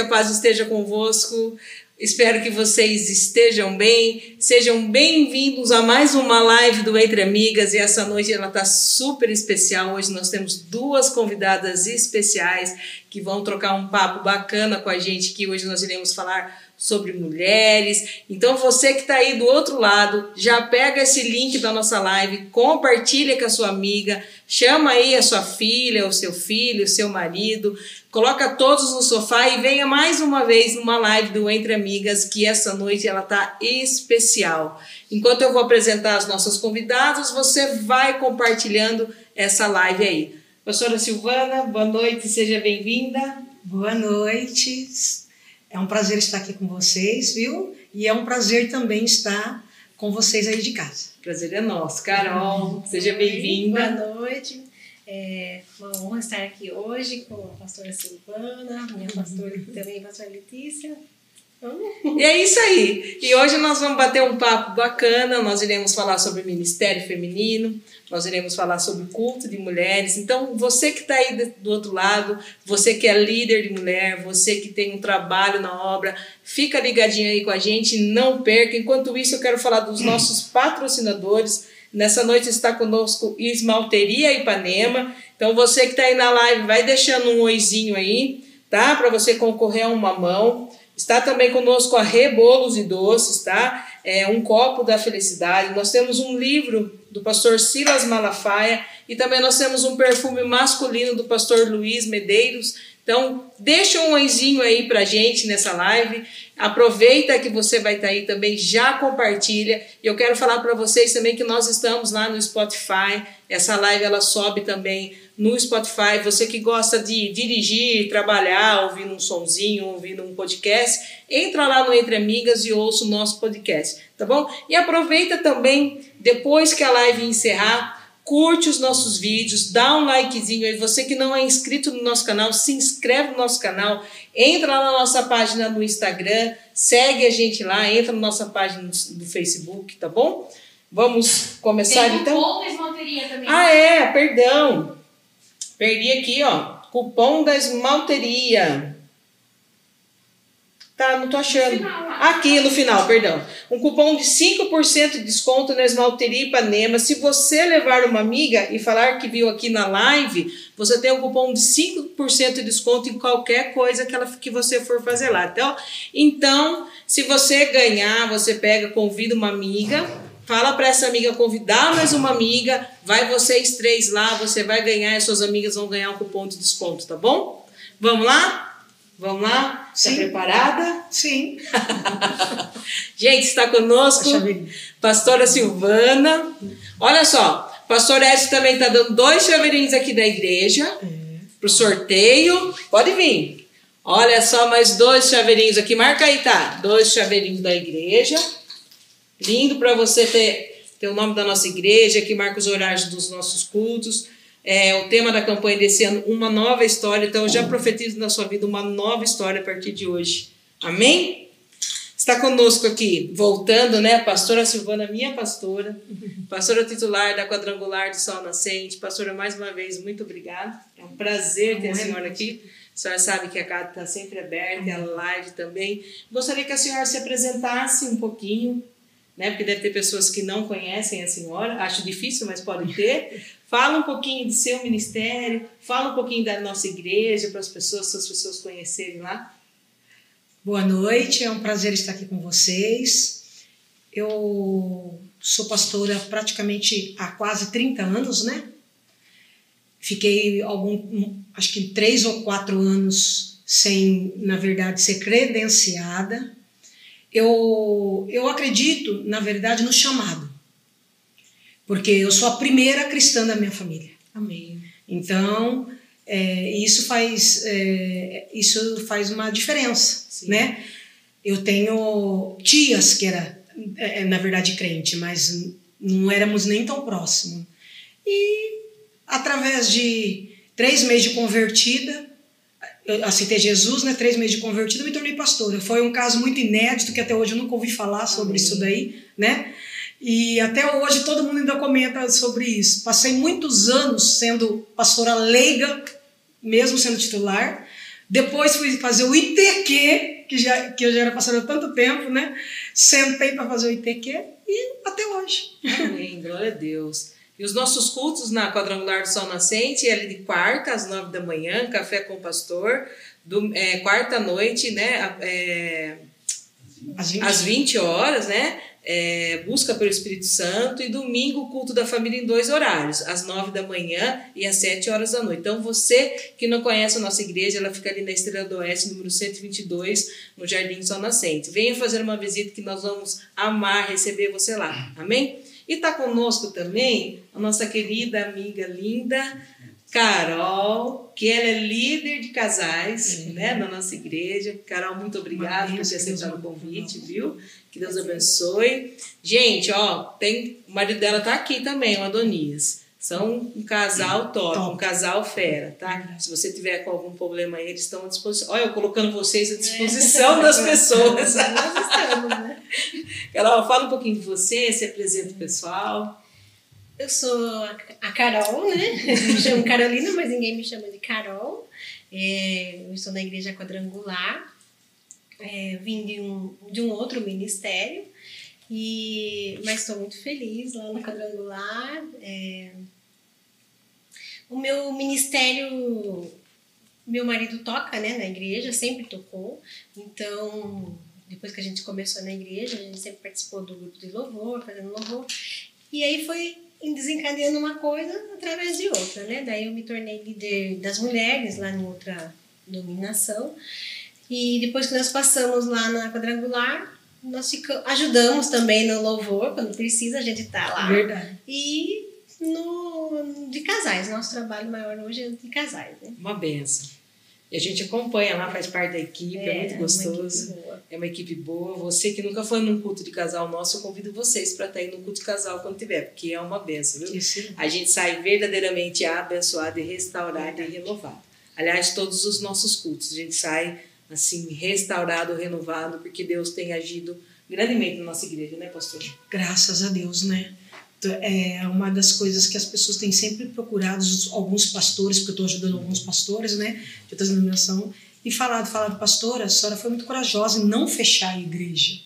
a paz esteja convosco. Espero que vocês estejam bem. Sejam bem-vindos a mais uma live do Entre Amigas. E essa noite ela está super especial. Hoje nós temos duas convidadas especiais que vão trocar um papo bacana com a gente. Que hoje nós iremos falar sobre mulheres. Então você que está aí do outro lado, já pega esse link da nossa live, compartilha com a sua amiga, chama aí a sua filha, o seu filho, o seu marido, coloca todos no sofá e venha mais uma vez numa live do Entre Amigas, que essa noite ela tá especial. Enquanto eu vou apresentar as nossas convidadas, você vai compartilhando essa live aí. Professora Silvana, boa noite, seja bem-vinda. Boa noite. É um prazer estar aqui com vocês, viu? E é um prazer também estar com vocês aí de casa. Prazer é nosso. Carol, seja bem-vinda. Boa noite. É uma honra estar aqui hoje com a pastora Silvana, minha pastora também, a pastora Letícia. E é isso aí. E hoje nós vamos bater um papo bacana. Nós iremos falar sobre ministério feminino, nós iremos falar sobre culto de mulheres. Então, você que está aí do outro lado, você que é líder de mulher, você que tem um trabalho na obra, fica ligadinho aí com a gente, não perca. Enquanto isso, eu quero falar dos nossos patrocinadores. Nessa noite está conosco Esmalteria Ipanema. Então, você que está aí na live, vai deixando um oizinho aí, tá? Para você concorrer a uma mão. Está também conosco a Rebolos e Doces, tá? É um copo da felicidade. Nós temos um livro do pastor Silas Malafaia e também nós temos um perfume masculino do pastor Luiz Medeiros. Então, deixa um anjinho aí pra gente nessa live. Aproveita que você vai estar tá aí também, já compartilha. E eu quero falar para vocês também que nós estamos lá no Spotify. Essa live ela sobe também no Spotify. Você que gosta de dirigir, trabalhar, ouvindo um sonzinho, ouvindo um podcast, entra lá no Entre Amigas e ouça o nosso podcast, tá bom? E aproveita também, depois que a live encerrar, curte os nossos vídeos, dá um likezinho aí. Você que não é inscrito no nosso canal, se inscreve no nosso canal, entra lá na nossa página no Instagram, segue a gente lá, entra na nossa página do Facebook, tá bom? Vamos começar Tem então? Cupom da esmalteria também. Ah, é, perdão. Perdi aqui, ó. Cupom da esmalteria. Tá, não tô achando. Aqui no final, perdão. Um cupom de 5% de desconto na esmalteria Ipanema. Se você levar uma amiga e falar que viu aqui na live, você tem um cupom de 5% de desconto em qualquer coisa que, ela, que você for fazer lá. Então, então, se você ganhar, você pega, convida uma amiga Fala para essa amiga convidar mais uma amiga, vai vocês três lá, você vai ganhar e suas amigas vão ganhar um cupom de desconto, tá bom? Vamos lá? Vamos lá? Está preparada? Sim. Gente, está conosco pastora Silvana. Olha só, pastor Edson também está dando dois chaveirinhos aqui da igreja para o sorteio. Pode vir. Olha só, mais dois chaveirinhos aqui. Marca aí, tá? Dois chaveirinhos da igreja. Lindo para você ter, ter o nome da nossa igreja, que marca os horários dos nossos cultos. É, o tema da campanha desse ano, uma nova história. Então, eu já profetizo na sua vida uma nova história a partir de hoje. Amém? Está conosco aqui, voltando, né? Pastora Silvana, minha pastora, pastora titular da Quadrangular de Sol Nascente. Pastora, mais uma vez, muito obrigada. É um prazer ter a senhora aqui. A senhora sabe que a casa está sempre aberta, e a live também. Gostaria que a senhora se apresentasse um pouquinho, né? Porque deve ter pessoas que não conhecem a senhora, acho difícil, mas podem ter. Fala um pouquinho do seu ministério, fala um pouquinho da nossa igreja para as pessoas, se as pessoas conhecerem lá. Boa noite, é um prazer estar aqui com vocês. Eu sou pastora praticamente há quase 30 anos, né? Fiquei algum, acho que três ou quatro anos sem, na verdade, ser credenciada. Eu, eu acredito, na verdade, no chamado, porque eu sou a primeira cristã da minha família. Amém. Então, é, isso faz é, isso faz uma diferença, Sim. né? Eu tenho tias que era é, na verdade crente, mas não éramos nem tão próximos. E através de três meses de convertida, eu aceitei Jesus, né? Três meses de convertida, me tornei pastora. Foi um caso muito inédito que até hoje eu nunca ouvi falar sobre Amém. isso daí, né? E até hoje todo mundo ainda comenta sobre isso. Passei muitos anos sendo pastora leiga, mesmo sendo titular, Depois fui fazer o ITQ, que, já, que eu já era pastora há tanto tempo, né? Sentei para fazer o ITQ e até hoje. Amém, glória a Deus. E os nossos cultos na Quadrangular do Sol Nascente, é de quarta às nove da manhã, café com o pastor, do, é, quarta noite, né? É, às 20, às 20 horas, né? É, busca pelo Espírito Santo, e domingo o culto da família em dois horários, às nove da manhã e às sete horas da noite. Então, você que não conhece a nossa igreja, ela fica ali na Estrela do Oeste, número 122, no Jardim Sol Nascente. Venha fazer uma visita que nós vamos amar receber você lá. Amém? E está conosco também a nossa querida amiga linda, Carol, que ela é líder de casais né, na nossa igreja. Carol, muito obrigada por ter aceitado o convite, viu? Que Deus abençoe. Gente, ó, tem, o marido dela tá aqui também, o Adonias. São um casal top, top. um casal fera, tá? Se você tiver com algum problema aí, eles estão à disposição. Olha, eu colocando vocês à disposição é. das pessoas. Nós estamos, né? Carol, fala um pouquinho de você, se apresenta o pessoal. Eu sou a Carol, né? Me chamo Carolina, mas ninguém me chama de Carol. É, eu estou na Igreja Quadrangular é, vim de um, de um outro ministério, e, mas estou muito feliz lá no Quadrangular. É, o meu ministério, meu marido toca né, na igreja, sempre tocou, então depois que a gente começou na igreja, a gente sempre participou do grupo de louvor, fazendo louvor, e aí foi desencadeando uma coisa através de outra, né? Daí eu me tornei líder das mulheres lá em outra dominação. E depois que nós passamos lá na quadrangular, nós ficamos, ajudamos também no louvor, quando precisa, a gente tá lá. Verdade. E no, de casais, nosso trabalho maior hoje é de casais. Né? Uma benção. E a gente acompanha lá, faz parte da equipe, é, é muito gostoso. Uma é uma equipe boa. Você que nunca foi num culto de casal nosso, eu convido vocês para estar aí no culto de casal quando tiver, porque é uma benção, viu? Isso. A gente sai verdadeiramente abençoado e restaurado é. e renovado. Aliás, todos os nossos cultos, a gente sai assim, restaurado, renovado, porque Deus tem agido grandemente na nossa igreja, né, pastor? Graças a Deus, né? É uma das coisas que as pessoas têm sempre procurado, alguns pastores, porque eu estou ajudando alguns pastores, né, de outra denominação, e falado, falado, pastora, a senhora foi muito corajosa em não fechar a igreja,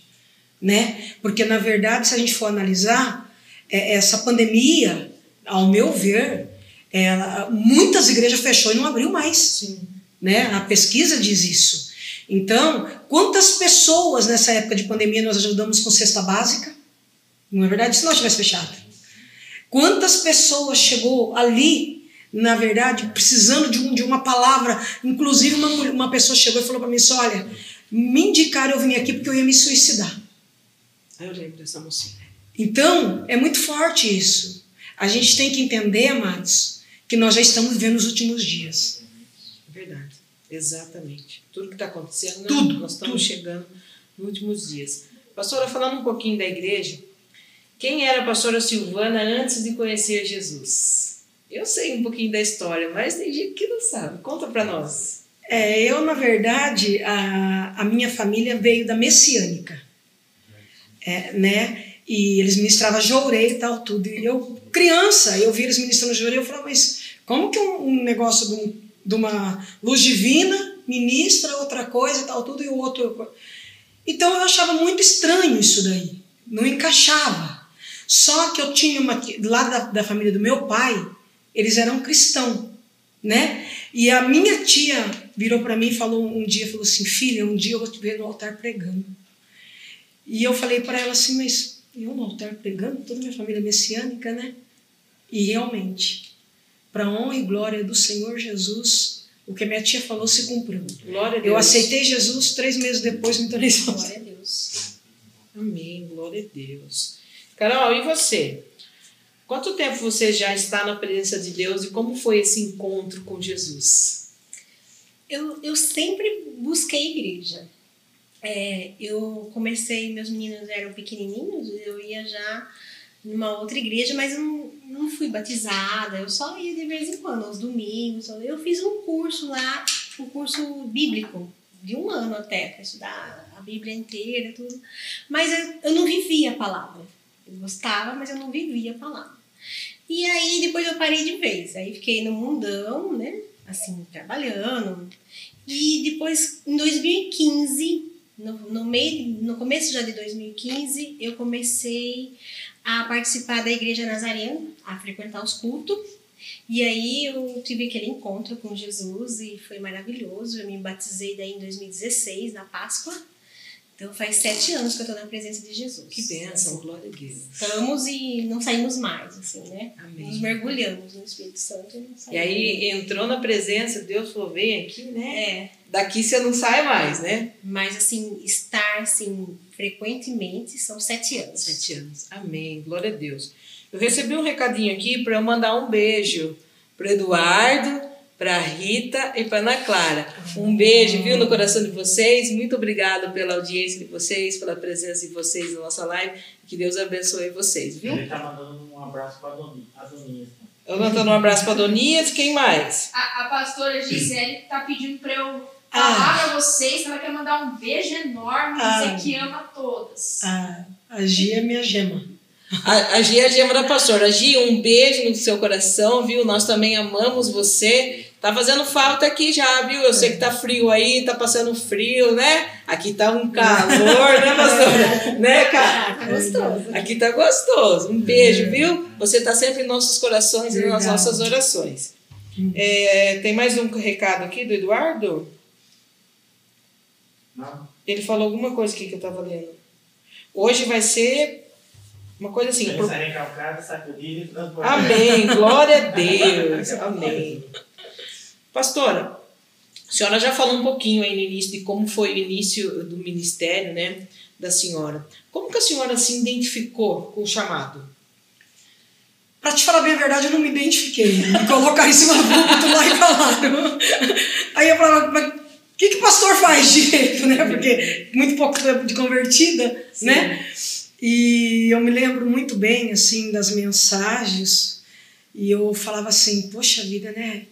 né? Porque, na verdade, se a gente for analisar, é, essa pandemia, ao meu ver, ela, muitas igrejas fechou e não abriu mais. Sim. Né? A pesquisa diz isso. Então, quantas pessoas nessa época de pandemia nós ajudamos com cesta básica? Não é verdade? Se nós tivesse fechado. Quantas pessoas chegou ali, na verdade, precisando de, um, de uma palavra? Inclusive, uma, uma pessoa chegou e falou para mim assim: olha, me indicaram eu vim aqui porque eu ia me suicidar. Eu lembro dessa mocinha. Então, é muito forte isso. A gente tem que entender, amados, que nós já estamos vivendo os últimos dias. Verdade. Exatamente. Tudo que está acontecendo, né? tudo, nós estamos tudo. chegando nos últimos dias. Pastora, falando um pouquinho da igreja, quem era a pastora Silvana antes de conhecer Jesus? Eu sei um pouquinho da história, mas tem gente que não sabe. Conta para nós. É, eu, na verdade, a, a minha família veio da messiânica, é, né? E eles ministravam jorei e tal, tudo. E eu, criança, eu vi eles ministrando jorei, eu falava, mas como que um, um negócio de um de uma luz divina, ministra outra coisa e tal, tudo, e o outro. Então eu achava muito estranho isso daí, não encaixava. Só que eu tinha uma. Lá da, da família do meu pai, eles eram cristãos, né? E a minha tia virou para mim e falou um dia, falou assim, filha, um dia eu vou te ver no altar pregando. E eu falei para ela assim, mas eu no altar pregando, toda minha família messiânica, né? E realmente, para honra e glória do Senhor Jesus, o que a minha tia falou se cumpriu. Glória a Deus. Eu aceitei Jesus, três meses depois me tornei Glória a Deus. Amém, glória a Deus. Carol, e você? Quanto tempo você já está na presença de Deus e como foi esse encontro com Jesus? Eu, eu sempre busquei igreja. É, eu comecei, meus meninos eram pequenininhos, eu ia já numa outra igreja, mas não, não fui batizada, eu só ia de vez em quando, aos domingos. Eu fiz um curso lá, um curso bíblico, de um ano até, para estudar a Bíblia inteira, tudo. Mas eu, eu não vivia a palavra. Eu gostava, mas eu não vivia a palavra. E aí depois eu parei de vez. Aí fiquei no mundão, né? Assim, trabalhando. E depois, em 2015, no, no, meio, no começo já de 2015, eu comecei a participar da Igreja Nazarena, a frequentar os cultos. E aí eu tive aquele encontro com Jesus e foi maravilhoso. Eu me batizei daí em 2016, na Páscoa. Então faz sete anos que eu estou na presença de Jesus. Que bênção, glória a Deus. Estamos e não saímos mais, assim, né? Amém. Nos mergulhamos no Espírito Santo e não E saímos. aí entrou na presença, Deus falou, vem aqui, né? É, Daqui você não sai mais, né? mas assim, estar assim, frequentemente são sete anos. Sete anos. Amém. Glória a Deus. Eu recebi um recadinho aqui para eu mandar um beijo para Eduardo, para Rita e para Ana Clara. Um beijo, viu, no coração de vocês. Muito obrigado pela audiência de vocês, pela presença de vocês na nossa live. Que Deus abençoe vocês, viu? Ele tá mandando um abraço para a Doninha. Eu mandando um abraço para Donias. Quem mais? A, a pastora Gisele tá pedindo pra eu Ah. falar pra vocês que ela quer mandar um beijo enorme, Ah. dizer que ama todas. A, a Gia é minha gema. A, a Gi é a gema da pastora. Gi, um beijo no seu coração, viu? Nós também amamos você. Tá fazendo falta aqui já, viu? Eu sei que tá frio aí, tá passando frio, né? Aqui tá um calor, né, pastora? né, cara? Tá gostoso. Aqui tá gostoso. Um beijo, viu? Você tá sempre em nossos corações e nas nossas orações. É, tem mais um recado aqui do Eduardo? Não? Ele falou alguma coisa aqui que eu tava lendo. Hoje vai ser uma coisa assim. pro- e transbordada. Amém. Glória a Deus. Amém. Pastora, a senhora já falou um pouquinho aí no início de como foi o início do ministério, né, da senhora. Como que a senhora se identificou com o chamado? Pra te falar bem a verdade, eu não me identifiquei. Me colocaram em cima do púlpito lá e falaram. Aí eu falava, mas o que, que pastor faz direito, né? Porque muito pouco tempo de convertida, né? E eu me lembro muito bem, assim, das mensagens. E eu falava assim, poxa vida, né?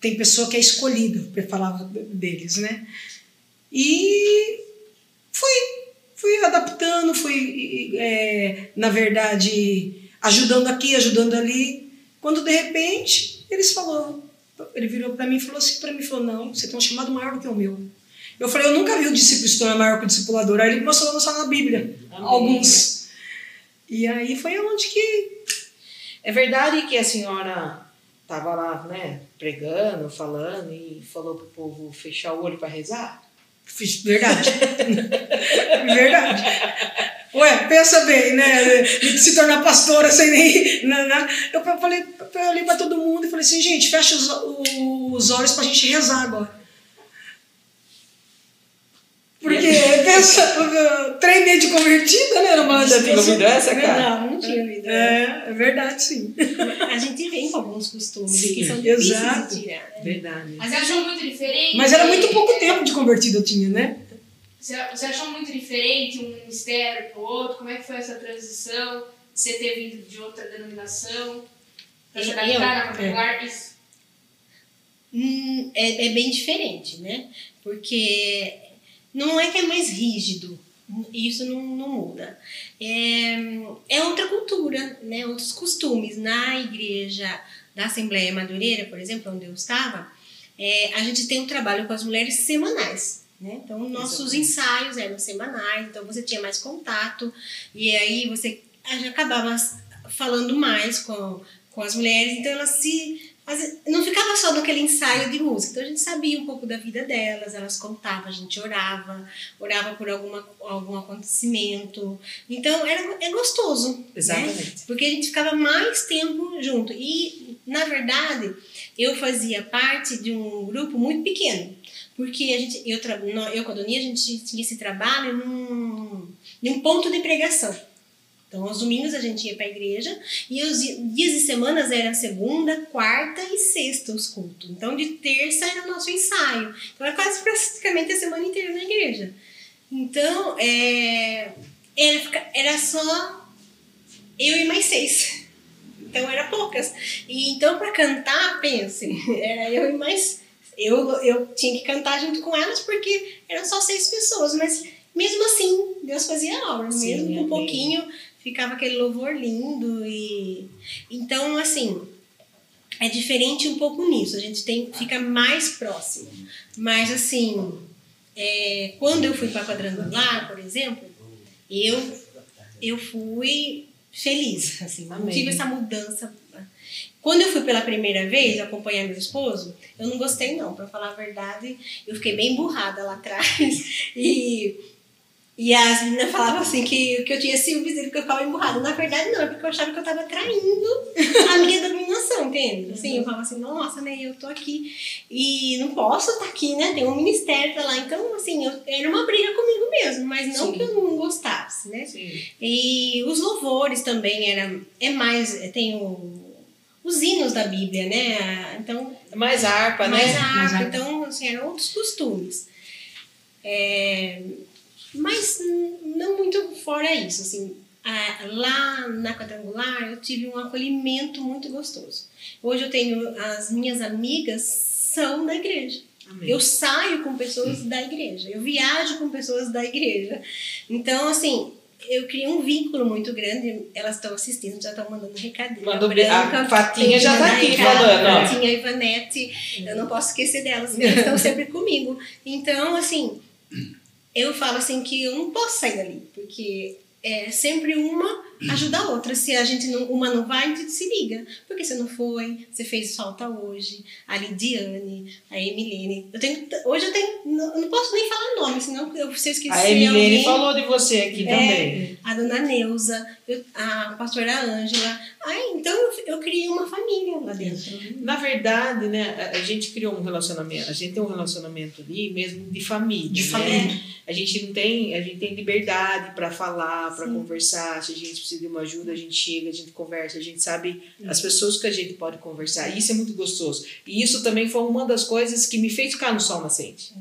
Tem pessoa que é escolhida, eu falava deles, né? E fui, fui adaptando, fui, é, na verdade, ajudando aqui, ajudando ali. Quando de repente eles falaram, ele virou para mim e falou assim para mim, falou, não, você tem um chamado maior do que o meu. Eu falei, eu nunca vi o discípulo se tornar maior que o discipulador. Aí ele começou a mostrar na Bíblia, Amém. alguns. E aí foi onde que É verdade que a senhora estava lá, né, pregando, falando e falou pro povo fechar o olho para rezar? Verdade. verdade. Ué, pensa bem, né? Se tornar pastora sem nem. na- na- Eu falei, eu olhei pra todo mundo e falei assim, gente, fecha os, os olhos pra gente rezar agora. Porque, pensa, três meses de convertida, né, irmã? Já tinha ouvido essa, cara? Não, não tinha ouvido. É, é verdade, sim. A gente vem com alguns costumes Sim, que são difíceis exato. de tirar. né? Verdade. Mas você achou muito diferente? Mas era muito pouco tempo de convertida eu tinha, né? Você, achou muito diferente um ministério pro outro? Como é que foi essa transição? Você ter vindo de outra denominação? Pra se adaptar na popular? Isso. Hum, é, é bem diferente, né? Porque não é que é mais rígido, isso não, não muda. É, é outra cultura, né? outros costumes. Na igreja da Assembleia Madureira, por exemplo, onde eu estava, é, a gente tem um trabalho com as mulheres semanais. Né? Então, nossos Exatamente. ensaios eram semanais, então você tinha mais contato, e aí você acabava falando mais com, com as mulheres, então elas se não ficava só naquele ensaio de música. Então a gente sabia um pouco da vida delas, elas contavam, a gente orava, orava por alguma, algum acontecimento. Então era, é gostoso. Né? Exatamente. Porque a gente ficava mais tempo junto. E, na verdade, eu fazia parte de um grupo muito pequeno. Porque a gente, eu, eu com a Doninha, a gente tinha esse trabalho num, num ponto de pregação. Então, aos domingos a gente ia para a igreja e os di- dias e semanas era segunda, quarta e sexta os cultos. Então, de terça era o nosso ensaio. Então, era quase praticamente a semana inteira na igreja. Então, é, era, era só eu e mais seis. Então, era poucas. E então, para cantar, pense, era eu e mais. Eu, eu tinha que cantar junto com elas porque eram só seis pessoas, mas mesmo assim, Deus fazia a obra, mesmo com um pouquinho ficava aquele louvor lindo e então assim é diferente um pouco nisso. A gente tem, fica mais próximo. Mas, assim, é, quando eu fui para Quadrangular, por exemplo, eu, eu fui feliz. Assim, Amém. tive essa mudança. Quando eu fui pela primeira vez acompanhar meu esposo, eu não gostei não, para falar a verdade, eu fiquei bem burrada lá atrás e e as meninas falavam assim que, que eu tinha ciúmes dele porque eu ficava emburrada. Na verdade, não, é porque eu achava que eu tava traindo a minha dominação, entende? Assim, eu falava assim, nossa, né, eu tô aqui e não posso estar aqui, né? Tem um ministério tá lá. Então, assim, eu, era uma briga comigo mesmo, mas não Sim. que eu não gostasse, né? Sim. E os louvores também era, é mais, tem o, os hinos da Bíblia, né? Então, É mais harpa, mais né? Mais harpa, harpa. então, assim, eram outros costumes. É, mas não muito fora isso, assim. lá na quadrangular eu tive um acolhimento muito gostoso. Hoje eu tenho as minhas amigas são da igreja. Amém. Eu saio com pessoas da igreja, eu viajo com pessoas da igreja. Então, assim, eu criei um vínculo muito grande. Elas estão assistindo, já estão mandando recadinho. Mandou A bem- a Branca, Fatinha já tá mandar aqui recado, falando, ó. Fatinha a Ivanete, eu não posso esquecer delas, elas estão sempre comigo. Então, assim, eu falo assim que eu não posso sair dali, porque é sempre uma ajuda a outra. Se a gente não, uma não vai, a gente se liga. Porque você não foi, você fez falta hoje, a Lidiane, a Emilene. Eu tenho, hoje eu tenho, não, eu não posso nem falar nome, senão eu, se eu esquecer A Emilene alguém, falou de você aqui É. também. a dona Neuza, eu- a pastora Ângela. Ah, então eu, eu criei uma família lá dentro. Na verdade, né, a, gente criou um relacionamento, a gente tem um relacionamento ali mesmo de família. De né? família. A gente não tem, a gente tem liberdade para falar, para conversar. Se a gente precisa de uma ajuda, a gente chega, a gente conversa, a gente sabe as pessoas que a gente pode conversar. Isso é muito gostoso. E isso também foi uma das coisas que me fez ficar no sol nascente.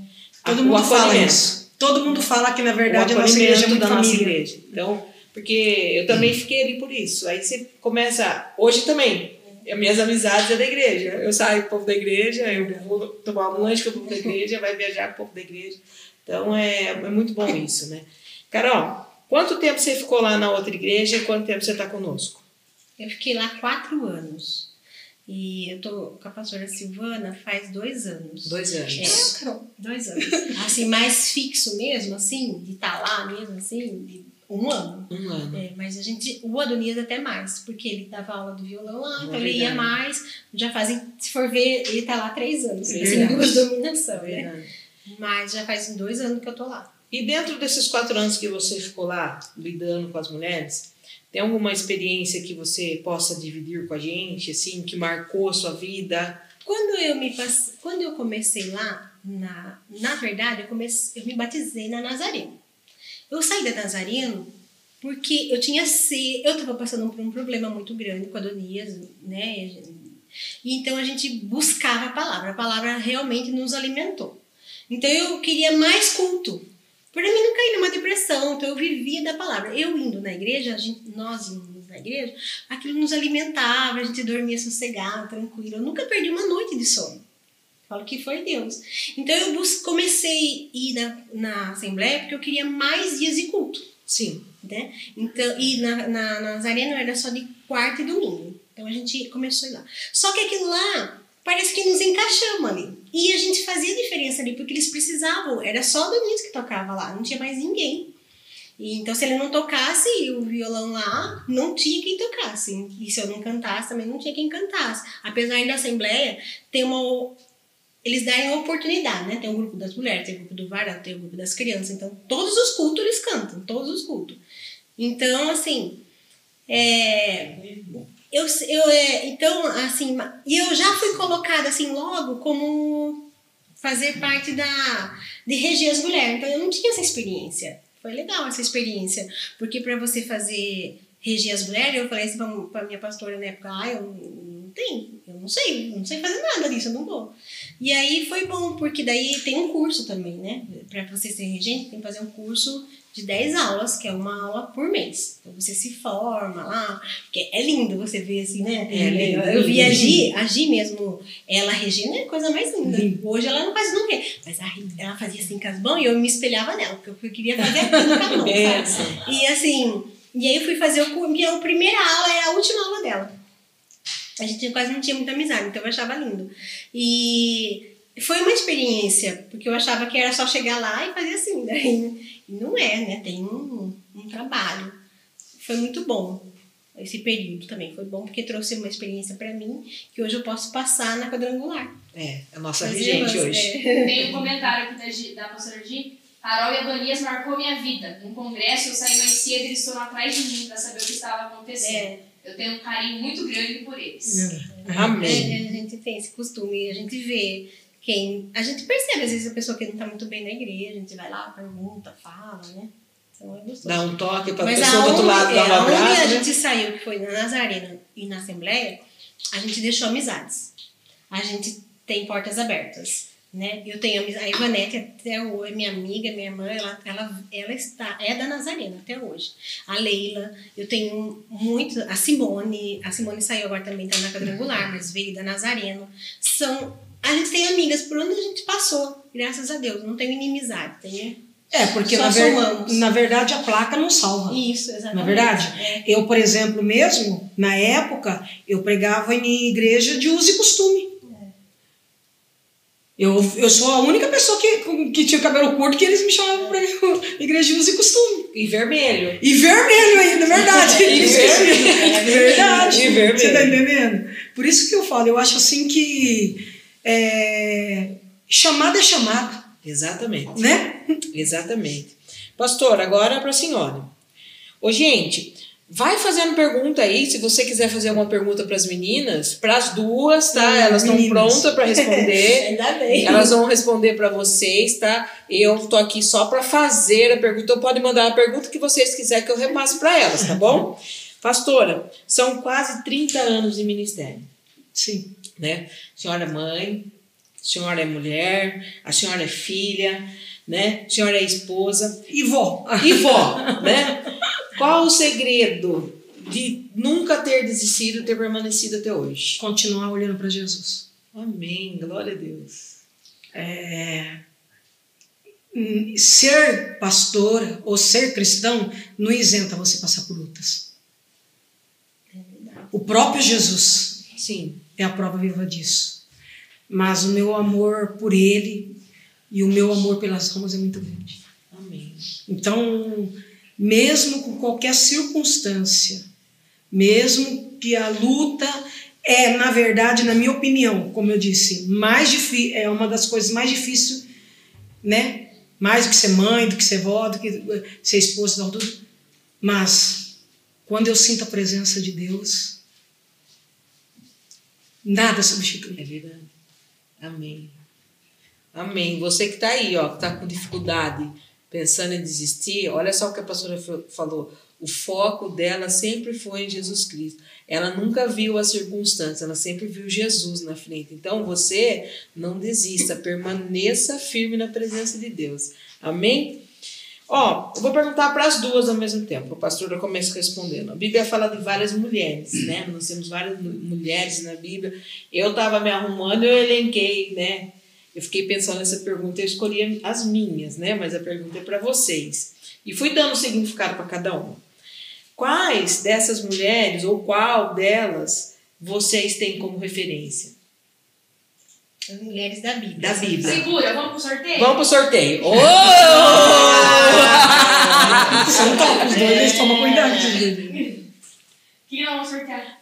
Todo A- mundo fala isso. Todo mundo fala que, na verdade, a nossa igreja é muito da nossa família. igreja. Então, porque eu também fiquei ali por isso. Aí você começa. Hoje também. As minhas amizades é da igreja. Eu saio com o povo da igreja, eu vou tomar um lanche com o povo da igreja, vai viajar com o povo da igreja. Então é, é muito bom isso, né? Carol, quanto tempo você ficou lá na outra igreja e quanto tempo você está conosco? Eu fiquei lá quatro anos. E eu tô com a pastora Silvana faz dois anos. Dois anos. É, Carol, dois anos. Assim, mais fixo mesmo, assim, de estar lá mesmo, assim, um ano. Um ano. É, mas a gente, o Adonias até mais, porque ele dava aula do violão lá, então É ele ia mais. Já fazem, se for ver, ele tá lá três anos, É assim, duas dominações, né? Mas já faz dois anos que eu tô lá. E dentro desses quatro anos que você ficou lá, lidando com as mulheres, tem alguma experiência que você possa dividir com a gente, assim, que marcou a sua vida? Quando eu me passe... quando eu comecei lá, na, na verdade, eu, comecei, eu me batizei na Nazareno. Eu saí da Nazareno porque eu tinha sede, eu estava passando por um problema muito grande com Adonias, né? E então a gente buscava a palavra, a palavra realmente nos alimentou. Então eu queria mais culto. Para mim não cair numa depressão, então eu vivia da palavra. Eu indo na igreja, a gente, nós indo na igreja, aquilo nos alimentava, a gente dormia sossegado, tranquilo. Eu nunca perdi uma noite de sono. Falo que foi Deus. Então eu comecei a ir na, na Assembleia porque eu queria mais dias de culto. Sim. Né? Então, e na, na, na Nazareno era só de quarta e domingo. Então a gente começou a ir lá. Só que aquilo lá parece que nos encaixamos ali. E a gente fazia diferença ali, porque eles precisavam. Era só o Domingues que tocava lá, não tinha mais ninguém. E, então, se ele não tocasse o violão lá, não tinha quem tocasse. E se eu não cantasse, também não tinha quem cantasse. Apesar da Assembleia ter uma. Eles darem uma oportunidade, né? Tem o grupo das mulheres, tem o grupo do varão, tem o grupo das crianças. Então, todos os cultos eles cantam, todos os cultos. Então, assim. É, eu, eu, é, então, assim, e eu já fui colocada assim logo como fazer parte da de reger as mulheres. Então eu não tinha essa experiência. Foi legal essa experiência, porque para você fazer reger as mulheres, eu falei assim para minha pastora na época, ah, eu não tenho, eu não sei, eu não sei fazer nada disso, eu não vou. E aí foi bom, porque daí tem um curso também, né? Para você ser regente, tem que fazer um curso de 10 aulas, que é uma aula por mês. Então você se forma lá, porque é lindo você ver assim, né? É lindo, eu, eu vi a Gi, a Gi mesmo, ela regendo é a coisa mais linda. Hoje ela não faz não quê, mas a, ela fazia assim com as mãos e eu me espelhava nela, porque eu queria fazer tudo com a mão, sabe? Benção. E assim, e aí eu fui fazer o curso, a primeira aula era a última aula dela. A gente quase não tinha muita amizade, então eu achava lindo. E foi uma experiência, porque eu achava que era só chegar lá e fazer assim, né? Não é, né? Tem um, um trabalho. Foi muito bom esse período também. Foi bom porque trouxe uma experiência para mim que hoje eu posso passar na quadrangular. É, a nossa regente hoje. é. Tem um comentário aqui da, da pastora Gi. Carol e Adonias marcou minha vida. Num congresso eu saí mais cedo e eles foram atrás de mim para saber o que estava acontecendo. É, Eu tenho um carinho muito grande por eles. Amém. é, a gente tem esse costume, a gente vê quem. A gente percebe, às vezes, a pessoa que não tá muito bem na igreja, a gente vai lá, pergunta, fala, né? Então é gostoso. Dá um toque para a Mas pessoa do outro lado é, dar um a né? gente saiu, que foi na Nazarena e na Assembleia, a gente deixou amizades. A gente tem portas abertas. Né? Eu tenho. A Ivanete até hoje, minha amiga, minha irmã, ela, ela, ela está, é da Nazarena até hoje. A Leila, eu tenho muito. A Simone, a Simone saiu agora também, está na quadrangular, mas veio da Nazareno. São. A gente tem amigas por onde a gente passou, graças a Deus. Não tenho inimizade. Tenho É, porque na, ver- somamos. na verdade a placa não salva. isso, exatamente. Na verdade, É. eu, por exemplo, mesmo, na época, eu pregava em igreja de uso e costume. Eu, eu sou a única pessoa que, que tinha cabelo curto que eles me chamavam para igreja de uso e costume. E vermelho. E vermelho ainda, verdade. E vermelho. É verdade. E vermelho. Você tá entendendo? Por isso que eu falo, eu acho assim que é, chamada é chamada, Exatamente. né? Exatamente. Pastor, agora para a senhora. Ô, gente, vai fazendo pergunta aí, se você quiser fazer alguma pergunta para as meninas, para as duas, tá? Hum, Elas estão prontas para responder. Ainda bem. Elas vão responder para vocês, tá? Eu tô aqui só para fazer a pergunta. Então pode mandar a pergunta que vocês quiserem que eu repasse para elas, tá bom? Pastora, são quase 30 anos de ministério, Sim. Né? A senhora é mãe, a senhora é mulher, a senhora é filha, né? A senhora é esposa E vó. e vó, né? Qual o segredo de nunca ter desistido, ter permanecido até hoje? Continuar olhando para Jesus. Amém, glória a Deus. É, ser pastora ou ser cristão não isenta você passar por lutas. O próprio Jesus Sim, é a prova viva disso. Mas o meu amor por ele e o meu amor pelas almas é muito grande. amém. Então, mesmo com qualquer circunstância, mesmo que a luta é, na verdade, na minha opinião, como eu disse, mais difí- é uma das coisas mais difíceis, né? Mais do que ser mãe, do que ser vó, do que ser esposa, tudo. Mas quando eu sinto a presença de Deus, nada substitui. É verdade. Amém. Amém. Você que está aí, ó, que está com dificuldade, pensando em desistir, olha só o que a pastora fa- falou. O foco dela sempre foi em Jesus Cristo. Ela nunca viu a circunstância, ela sempre viu Jesus na frente. Então você não desista, permaneça firme na presença de Deus. Amém? Ó, eu vou perguntar para as duas ao mesmo tempo. A pastora começa respondendo. A Bíblia fala de várias mulheres, né? Nós temos várias mu- mulheres na Bíblia. Eu estava me arrumando, eu elenquei, né? Eu fiquei pensando nessa pergunta, eu escolhi as minhas, né? Mas a pergunta é para vocês. E fui dando significado para cada uma. Quais dessas mulheres, ou qual delas, vocês têm como referência? As mulheres da Bíblia. Da Bíblia. Segura, vamos pro sorteio? Vamos pro sorteio. Oh! São top, os dois, eles tomam cuidado. Quem nós vamos sortear?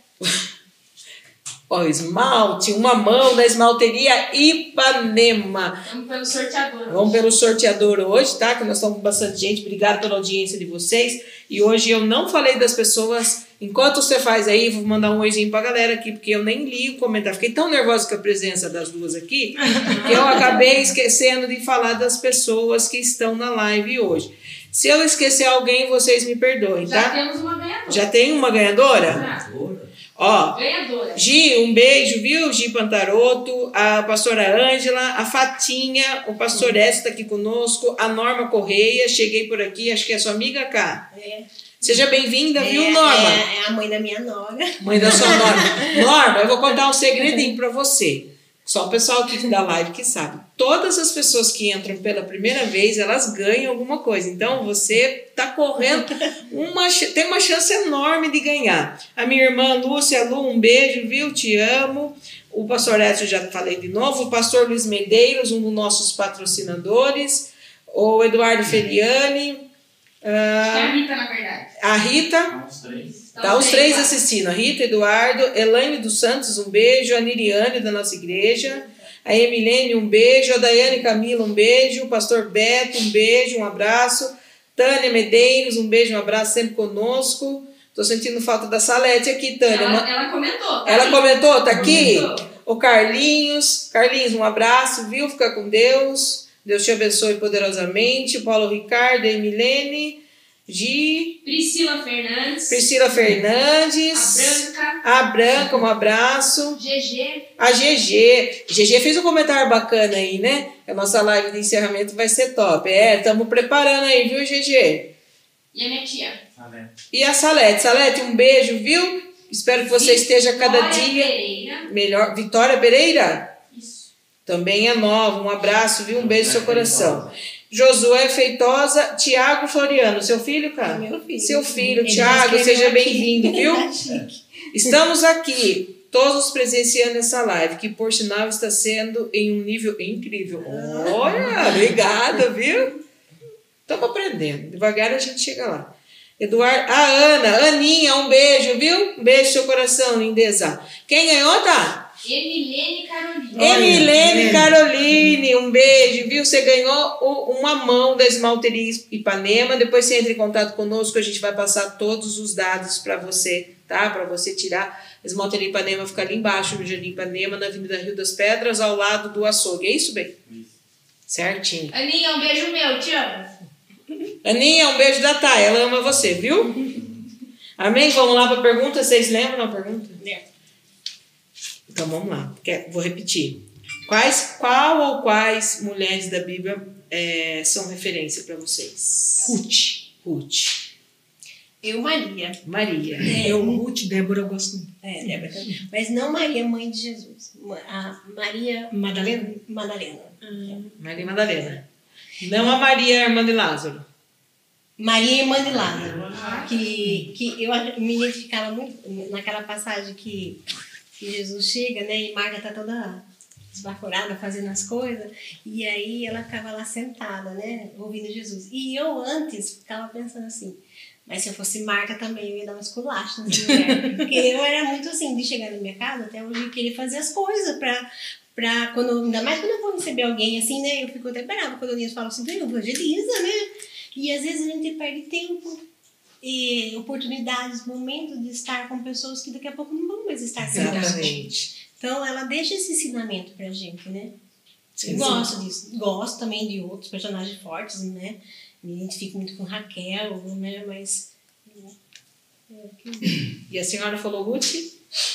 Ó, esmalte, uma mão da esmalteria Ipanema. Vamos pelo sorteador. Vamos pelo sorteador hoje, tá? Que nós estamos com bastante gente. Obrigado pela audiência de vocês. E hoje eu não falei das pessoas. Enquanto você faz aí, vou mandar um oizinho pra galera aqui, porque eu nem li o comentário. Fiquei tão nervosa com a presença das duas aqui, que eu acabei esquecendo de falar das pessoas que estão na live hoje. Se eu esquecer alguém, vocês me perdoem, Já tá? temos uma ganhadora. Já tem uma ganhadora? Ah, Ó, ganhadora. Gi, um beijo, viu? Gi Pantaroto, a pastora Ângela, a Fatinha, o pastor Écio está aqui conosco, a Norma Correia, cheguei por aqui, acho que é sua amiga cá. É. Seja bem-vinda, viu, É, Norma? É, é a mãe da minha nora. Mãe da sua Norma. Norma, eu vou contar um segredinho para você. Só o pessoal aqui da live que sabe. Todas as pessoas que entram pela primeira vez, elas ganham alguma coisa. Então você está correndo, uma, tem uma chance enorme de ganhar. A minha irmã Lúcia, Lu, um beijo, viu? Te amo. O pastor Edson, já falei de novo. O pastor Luiz Medeiros, um dos nossos patrocinadores. O Eduardo Feriani. Que é a ah, Rita, na verdade. a Rita. Há uns três. Então, Tá os três assistindo. A Rita, Eduardo, Elaine dos Santos, um beijo. A Niriane, da nossa igreja. A Emilene, um beijo. A Daiane Camila, um beijo. O pastor Beto, um beijo, um abraço. Tânia Medeiros, um beijo, um abraço, sempre conosco. Tô sentindo falta da Salete aqui, Tânia. Ela, ela comentou. tá Ela aí. comentou, tá aqui? Comentou. O Carlinhos. Carlinhos, um abraço, viu? Fica com Deus. Deus te abençoe poderosamente. Paulo Ricardo, a Emilene. Gi. Priscila Fernandes. Priscila A Fernandes. Branca. A Branca, um abraço. GG. A GG. GG fez um comentário bacana aí, né? A nossa live de encerramento vai ser top. É, estamos preparando aí, viu, GG? E a minha tia. Salete. E a Salete. Salete, um beijo, viu? Espero que você esteja cada Vitória dia Pereira. melhor. Vitória Pereira? Também é nova. Um abraço, viu? Um beijo no seu coração. Josué Feitosa, Tiago Floriano, seu filho, cara? Meu filho. Seu filho, Ele Tiago, seja aqui. bem-vindo, viu? Estamos aqui, todos presenciando essa live, que por sinal está sendo em um nível incrível. Olha, obrigada, viu? Estamos aprendendo. Devagar a gente chega lá. Eduardo, a Ana, Aninha, um beijo, viu? Um beijo no seu coração, lindeza. Quem ganhou, tá? Emilene Carolina. Olha, Emilene. Caroline, um beijo, viu? Você ganhou o- uma mão da Esmalteria Ipanema. Depois você entra em contato conosco, a gente vai passar todos os dados para você, tá? Para você tirar. A Esmalteria Ipanema fica ali embaixo, no Jardim Ipanema, na Avenida Rio das Pedras, ao lado do açougue. É isso, bem? Isso. Certinho. Aninha, um beijo meu. Te amo. Aninha, um beijo da Thay. Ela ama você, viu? Amém? Vamos lá para a pergunta. Vocês lembram a pergunta? Lembro. Então vamos lá. Vou repetir. Quais, qual ou quais mulheres da Bíblia eh, são referência para vocês? Ruth. Ruth. Eu, Maria. Maria. Eu, Ruth, Débora, eu gosto muito. É, Débora também. Mas não Maria, mãe de Jesus. A Maria Madalena? Madalena. Maria Madalena. Não a Maria irmã de Lázaro. Maria irmã de Lázaro. Que, que eu me identificava muito naquela passagem que, que Jesus chega, né? E Marta tá toda esbaforada fazendo as coisas. E aí ela ficava lá sentada, né? Ouvindo Jesus. E eu antes ficava pensando assim. Mas se eu fosse Marta também, eu ia dar um esculacho nessa mulher. Porque eu era muito assim, de chegar na minha casa até hoje e querer fazer as coisas pra, pra quando, ainda mais quando eu vou receber alguém assim, né? Eu fico até brava quando eles falam assim, "Vem, evangeliza, né? E às vezes a gente perde tempo, e oportunidades, momentos de estar com pessoas que daqui a pouco não mais estar gente. Exatamente. Então ela deixa esse ensinamento pra gente, né? Sim, Eu gosto disso. Gosto também de outros personagens fortes, né? Me identifico muito com Raquel, né? Mas. E a senhora falou Ruth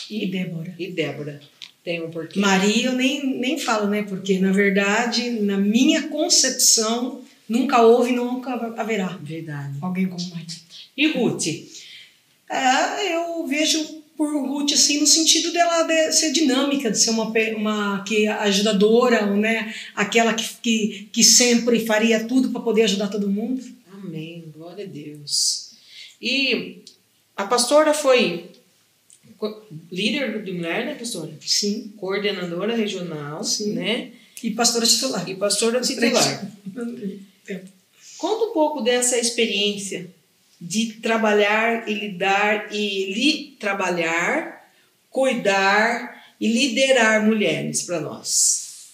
E Débora. e Débora. Tem um porquê. Maria eu nem, nem falo, né? Porque, na verdade, na minha concepção, nunca houve e nunca haverá Verdade. alguém como Maria. E Ruth? É, eu vejo por Ruth assim no sentido dela de ser dinâmica, de ser uma, uma que ajudadora, né? Aquela que, que, que sempre faria tudo para poder ajudar todo mundo. Amém. Glória a Deus. E a pastora foi líder de mulher, né, pastora? Sim. Coordenadora regional, Sim. né? E pastora titular. E pastora titular. Conta um pouco dessa experiência de trabalhar e lidar e li, trabalhar, cuidar e liderar mulheres para nós.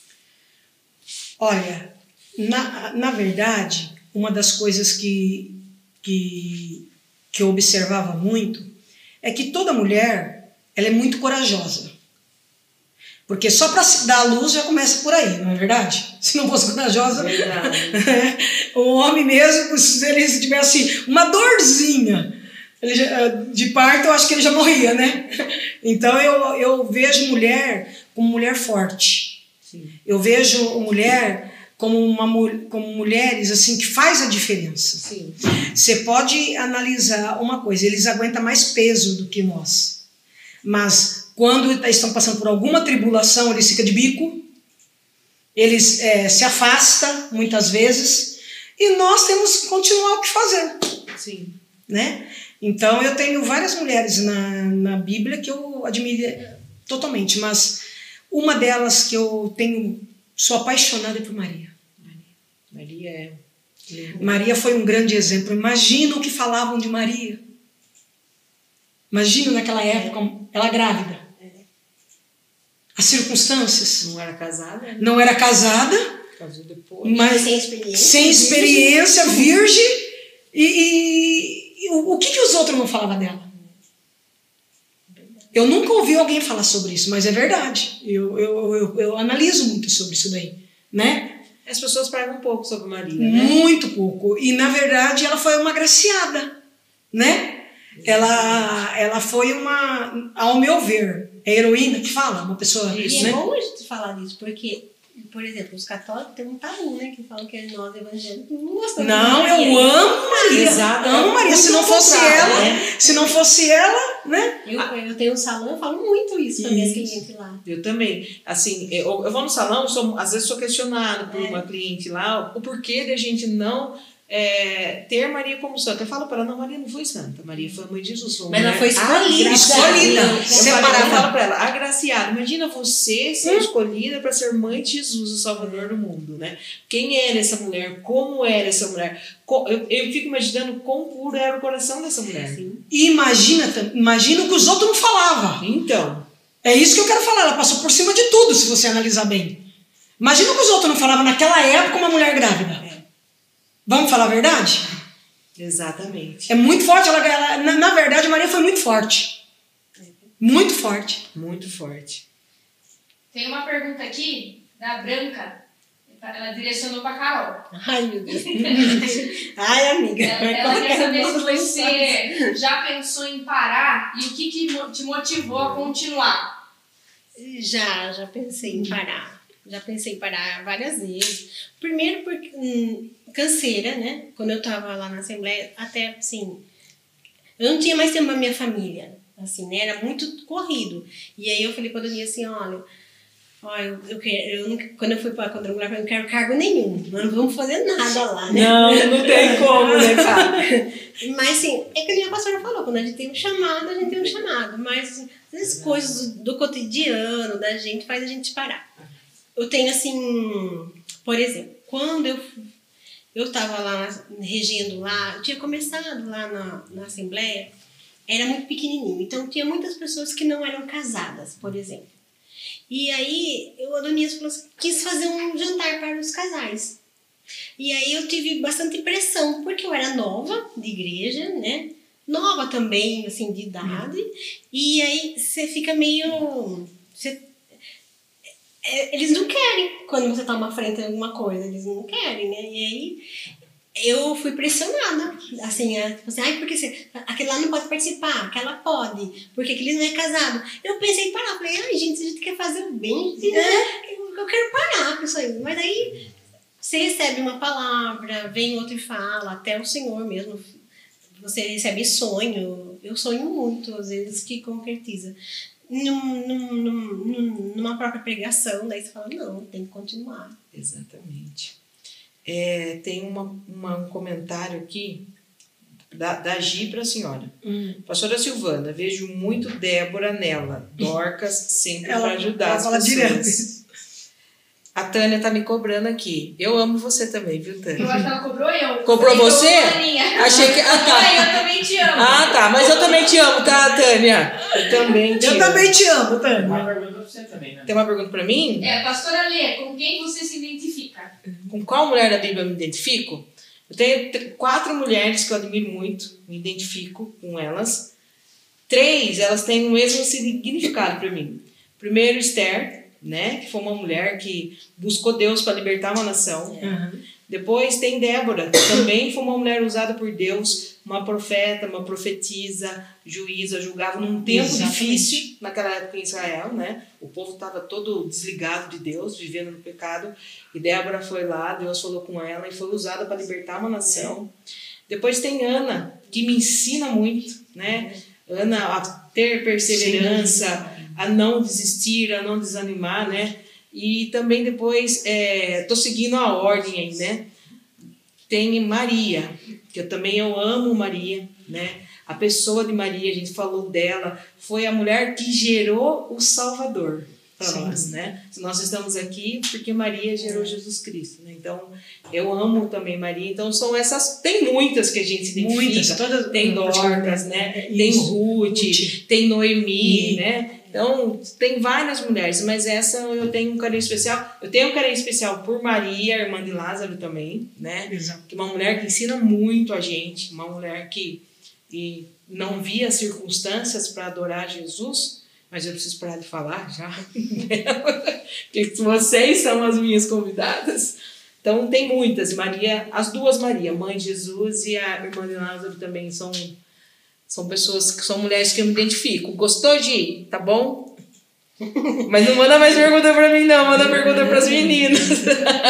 Olha, na, na verdade, uma das coisas que, que, que eu observava muito é que toda mulher ela é muito corajosa. Porque só para dar a luz já começa por aí, não é verdade? Se não fosse corajosa, Verdade. o homem mesmo, se ele tivesse uma dorzinha já- de parto, eu acho que ele já morria, né? Então eu, eu vejo mulher como mulher forte. Sim. Eu vejo mulher como, uma, como mulheres assim que faz a diferença. Sim. Você pode analisar uma coisa, eles aguentam mais peso do que nós. Mas quando estão passando por alguma tribulação, eles ficam de bico, eles é, se afastam muitas vezes, e nós temos que continuar o que fazer, Sim. né? Então eu tenho várias mulheres na, na Bíblia que eu admiro totalmente, mas uma delas que eu tenho, sou apaixonada é por Maria. Maria é. Maria foi um grande exemplo. Imagina o que falavam de Maria. Imagina naquela época, ela grávida. As circunstâncias. Não era casada, né? Não era casada, Casou depois. mas Sem experiência. sem experiência, virgem. E, e- e o, o que, que os outros não falavam dela? Eu nunca ouvi alguém falar sobre isso, mas é verdade. Eu, eu, eu, eu analiso muito sobre isso daí, né? As pessoas pregam um pouco sobre Maria, né? Muito pouco. E na verdade ela foi uma graciada, né? Ela, ela foi uma, ao meu ver, é heroína que fala, uma pessoa, E é né? bom a gente falar disso, porque, por exemplo, os católicos têm um tabu, né? Que falam que nós evangélicos não gostamos Não, Maria. eu amo Maria. Exato. Amo Maria. Se não fosse ela, né? se não fosse ela, né? Eu, eu tenho um salão, eu falo muito isso para minhas Isso. clientes lá. Eu também. Assim, eu, eu vou no salão, sou, às vezes sou questionado por É. uma cliente lá o porquê de a gente não é, ter Maria como santa. Eu falo para ela, não, Maria não foi santa. Maria foi mãe de Jesus. Foi Mas ela foi escolhida. Escolhida. Eu, Separada. eu falo para ela, agraciada. Imagina você ser escolhida para ser mãe de Jesus, o Salvador do mundo, né? Quem era essa mulher? Como era essa mulher? Eu, eu fico imaginando quão puro era o coração dessa mulher. E imagina, tam- imagina o que os outros não falavam. Então, É isso que eu quero falar. Ela passou por cima de tudo, se você analisar bem. Imagina o que os outros não falavam naquela época uma mulher grávida. Vamos falar a verdade? exatamente. É muito forte. Ela, ela- na, na verdade, Maria foi muito forte. Muito forte. Muito forte. Tem uma pergunta aqui da Branca. Ela direcionou pra Carol. Ai, meu Deus. Ai, amiga. Ela, ela quer saber a se você já pensou em parar e o que, que te motivou a continuar. Já, já pensei em parar. Já pensei em parar várias vezes. Primeiro porque hum, canseira, né? Quando eu tava lá na Assembleia, até assim, eu não tinha mais tempo pra minha família. Assim, né? Era muito corrido. E aí eu falei pra Dani assim, olha, ó, eu, eu, quero, eu quando eu fui pra quadrangular, eu não quero cargo nenhum. Nós não vamos fazer nada lá, né? Não, não tem como, né, cara? Mas assim, é que a minha pastora falou, quando a gente tem um chamado, a gente tem um chamado. Mas as coisas do, do cotidiano da gente faz a gente parar. Eu tenho assim, por exemplo, quando eu eu estava lá regendo lá, eu tinha começado lá na, na Assembleia, era muito pequenininho. Então tinha muitas pessoas que não eram casadas, por exemplo. E aí eu, Adonias falou assim, quis fazer um jantar para os casais. E aí eu tive bastante pressão, porque eu era nova de igreja, né? Nova também, assim, de idade. E aí você fica meio. Você, eles não querem quando você toma frente a alguma coisa, eles não querem, né? E aí eu fui pressionada, assim, é, tipo assim, ai, porque você, aquele lá não pode participar, aquela pode, porque aquele não é casado. Eu pensei em parar, falei, ai, gente, a gente quer fazer o bem, eu, eu quero parar com isso aí. Mas aí você recebe uma palavra, vem outro e fala, até o Senhor mesmo. Você recebe sonho. Eu sonho muito, às vezes, que concretiza. Num, num, num, numa própria pregação, daí você fala, não, tem que continuar. Exatamente. É, tem uma, uma- um comentário aqui da, da Gi para a senhora. Hum. Pastora Silvana, vejo muito Débora nela. Dorcas sempre para ajudar ela as pessoas. direto. A Tânia tá me cobrando aqui. Eu amo você também, viu, Eu Tânia? acho que ela cobrou eu. Cobrou Falei, você? Achei que. Ah, tá. eu também te amo. Ah, tá. Mas eu também te amo, tá, Tânia? Eu também te Eu amo. também te amo, Uma Tânia. pergunta pra você também, né? Tem uma pergunta para mim? É, pastora Lê, com quem você se identifica? Com qual mulher da Bíblia eu me identifico? Eu tenho tr- quatro mulheres que eu admiro muito, me identifico com elas. Três, elas têm o mesmo significado para mim. Primeiro, Esther, né, que foi uma mulher que buscou Deus para libertar uma nação. Uhum. Depois tem Débora, que também foi uma mulher usada por Deus, uma profeta, uma profetisa, juíza, julgava num tempo Exatamente. difícil naquela época em Israel, né? O povo estava todo desligado de Deus, vivendo no pecado, e Débora foi lá, Deus falou com ela e foi usada para libertar uma nação. Depois tem Ana, que me ensina muito, né? Ana a ter perseverança, a não desistir, a não desanimar, né? E também depois, é, tô seguindo a ordem aí, né? Tem Maria, que eu também eu amo Maria, né? A pessoa de Maria, a gente falou dela, foi a mulher que gerou o Salvador para nós, né? Nós estamos aqui porque Maria gerou Jesus Cristo, né? Então, eu amo também Maria. Então, são essas, tem muitas que a gente identifica. Muitas, todas. Tem Dorcas, né? Tem Isso. Ruth, Ruth. tem Noemi, E- né? Então, tem várias mulheres, mas essa eu tenho um carinho especial. Eu tenho um carinho especial por Maria, irmã de Lázaro também, né? Exato. Que é uma mulher que ensina muito a gente, uma mulher que e não via circunstâncias para adorar Jesus, mas eu preciso parar de falar já, porque vocês são as minhas convidadas. Então tem muitas, Maria, as duas Maria, mãe de Jesus e a irmã de Lázaro também são são pessoas que são mulheres que eu me identifico. Gostou de? Tá bom? Mas não manda mais pergunta pra mim, não. Manda pergunta pras meninas.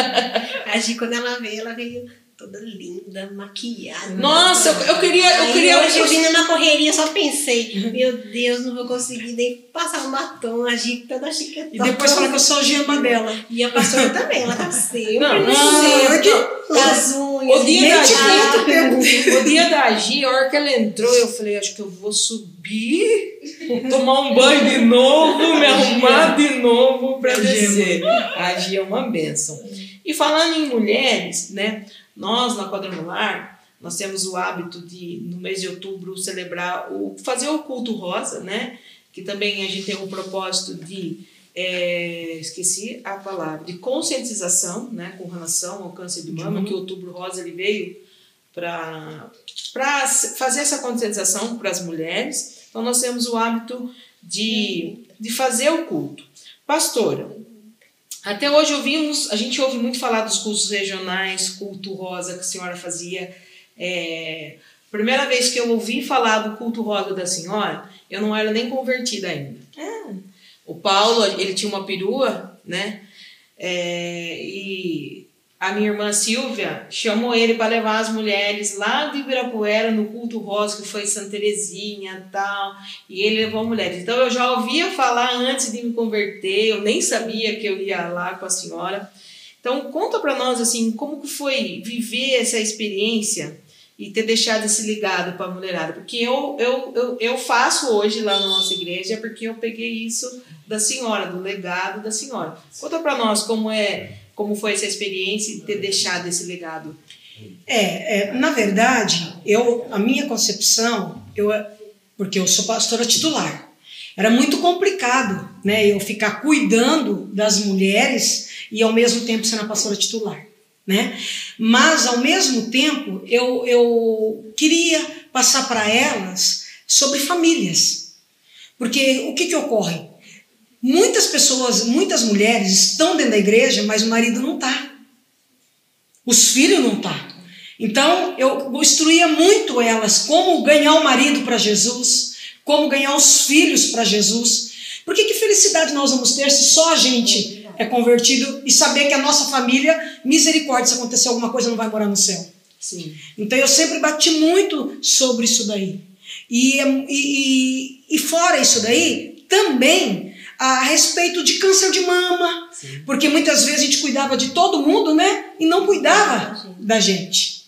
A Gi, quando ela veio, ela veio toda linda, maquiada. Nossa, eu, eu queria. Eu Aí queria hoje eu vindo na correria, só pensei, meu Deus, não vou conseguir nem passar um batom, a Gi toda chiquetona. E depois fala que eu sou a gema dela. E a pastora também, ela tá sempre Não, não, as unhas. O dia da Gi, o dia da Gi, a hora que ela entrou, eu falei, acho que eu vou subir, tomar um banho de novo, me arrumar de novo para A Gi é descer. A Gi é uma bênção. E falando em mulheres, né? Nós na quadrangular, nós temos o hábito de no mês de outubro celebrar o fazer o culto rosa, né? Que também a gente tem o propósito de é, esqueci a palavra de conscientização, né, com relação ao câncer de mama, que o Outubro Rosa ele veio para para fazer essa conscientização para as mulheres. Então nós temos o hábito de, de fazer o culto. Pastora, até hoje ouvimos, a gente ouve muito falar dos cultos regionais, culto rosa que a senhora fazia. É, primeira vez que eu ouvi falar do culto rosa da senhora, eu não era nem convertida ainda. O Paulo, ele tinha uma perua, né? É, e a minha irmã Silvia chamou ele para levar as mulheres lá de Ibirapuera no culto rosa que foi em Santa Terezinha tal e ele levou mulheres. Então eu já ouvia falar antes de me converter eu nem sabia que eu ia lá com a senhora. Então conta para nós assim como que foi viver essa experiência e ter deixado esse legado para a mulherada? Porque eu, eu, eu, eu faço hoje lá na nossa igreja porque eu peguei isso da senhora do legado da senhora. Conta para nós como é como foi essa experiência de ter deixado esse legado? É, é, na verdade, eu, a minha concepção, eu, porque eu sou pastora titular, era muito complicado, né? Eu ficar cuidando das mulheres e ao mesmo tempo sendo a pastora titular, né? Mas ao mesmo tempo eu, eu queria passar para elas sobre famílias, porque o que que ocorre? Muitas pessoas, muitas mulheres estão dentro da igreja, mas o marido não está. Os filhos não tá. Então, eu instruía muito elas como ganhar o marido para Jesus, como ganhar os filhos para Jesus. Porque que felicidade nós vamos ter se só a gente é convertido e saber que a nossa família, misericórdia, se acontecer alguma coisa, não vai morar no céu. Sim. Então eu sempre bati muito sobre isso daí. E, e, e fora isso daí, também a respeito de câncer de mama, Sim. porque muitas vezes a gente cuidava de todo mundo, né? E não cuidava da gente,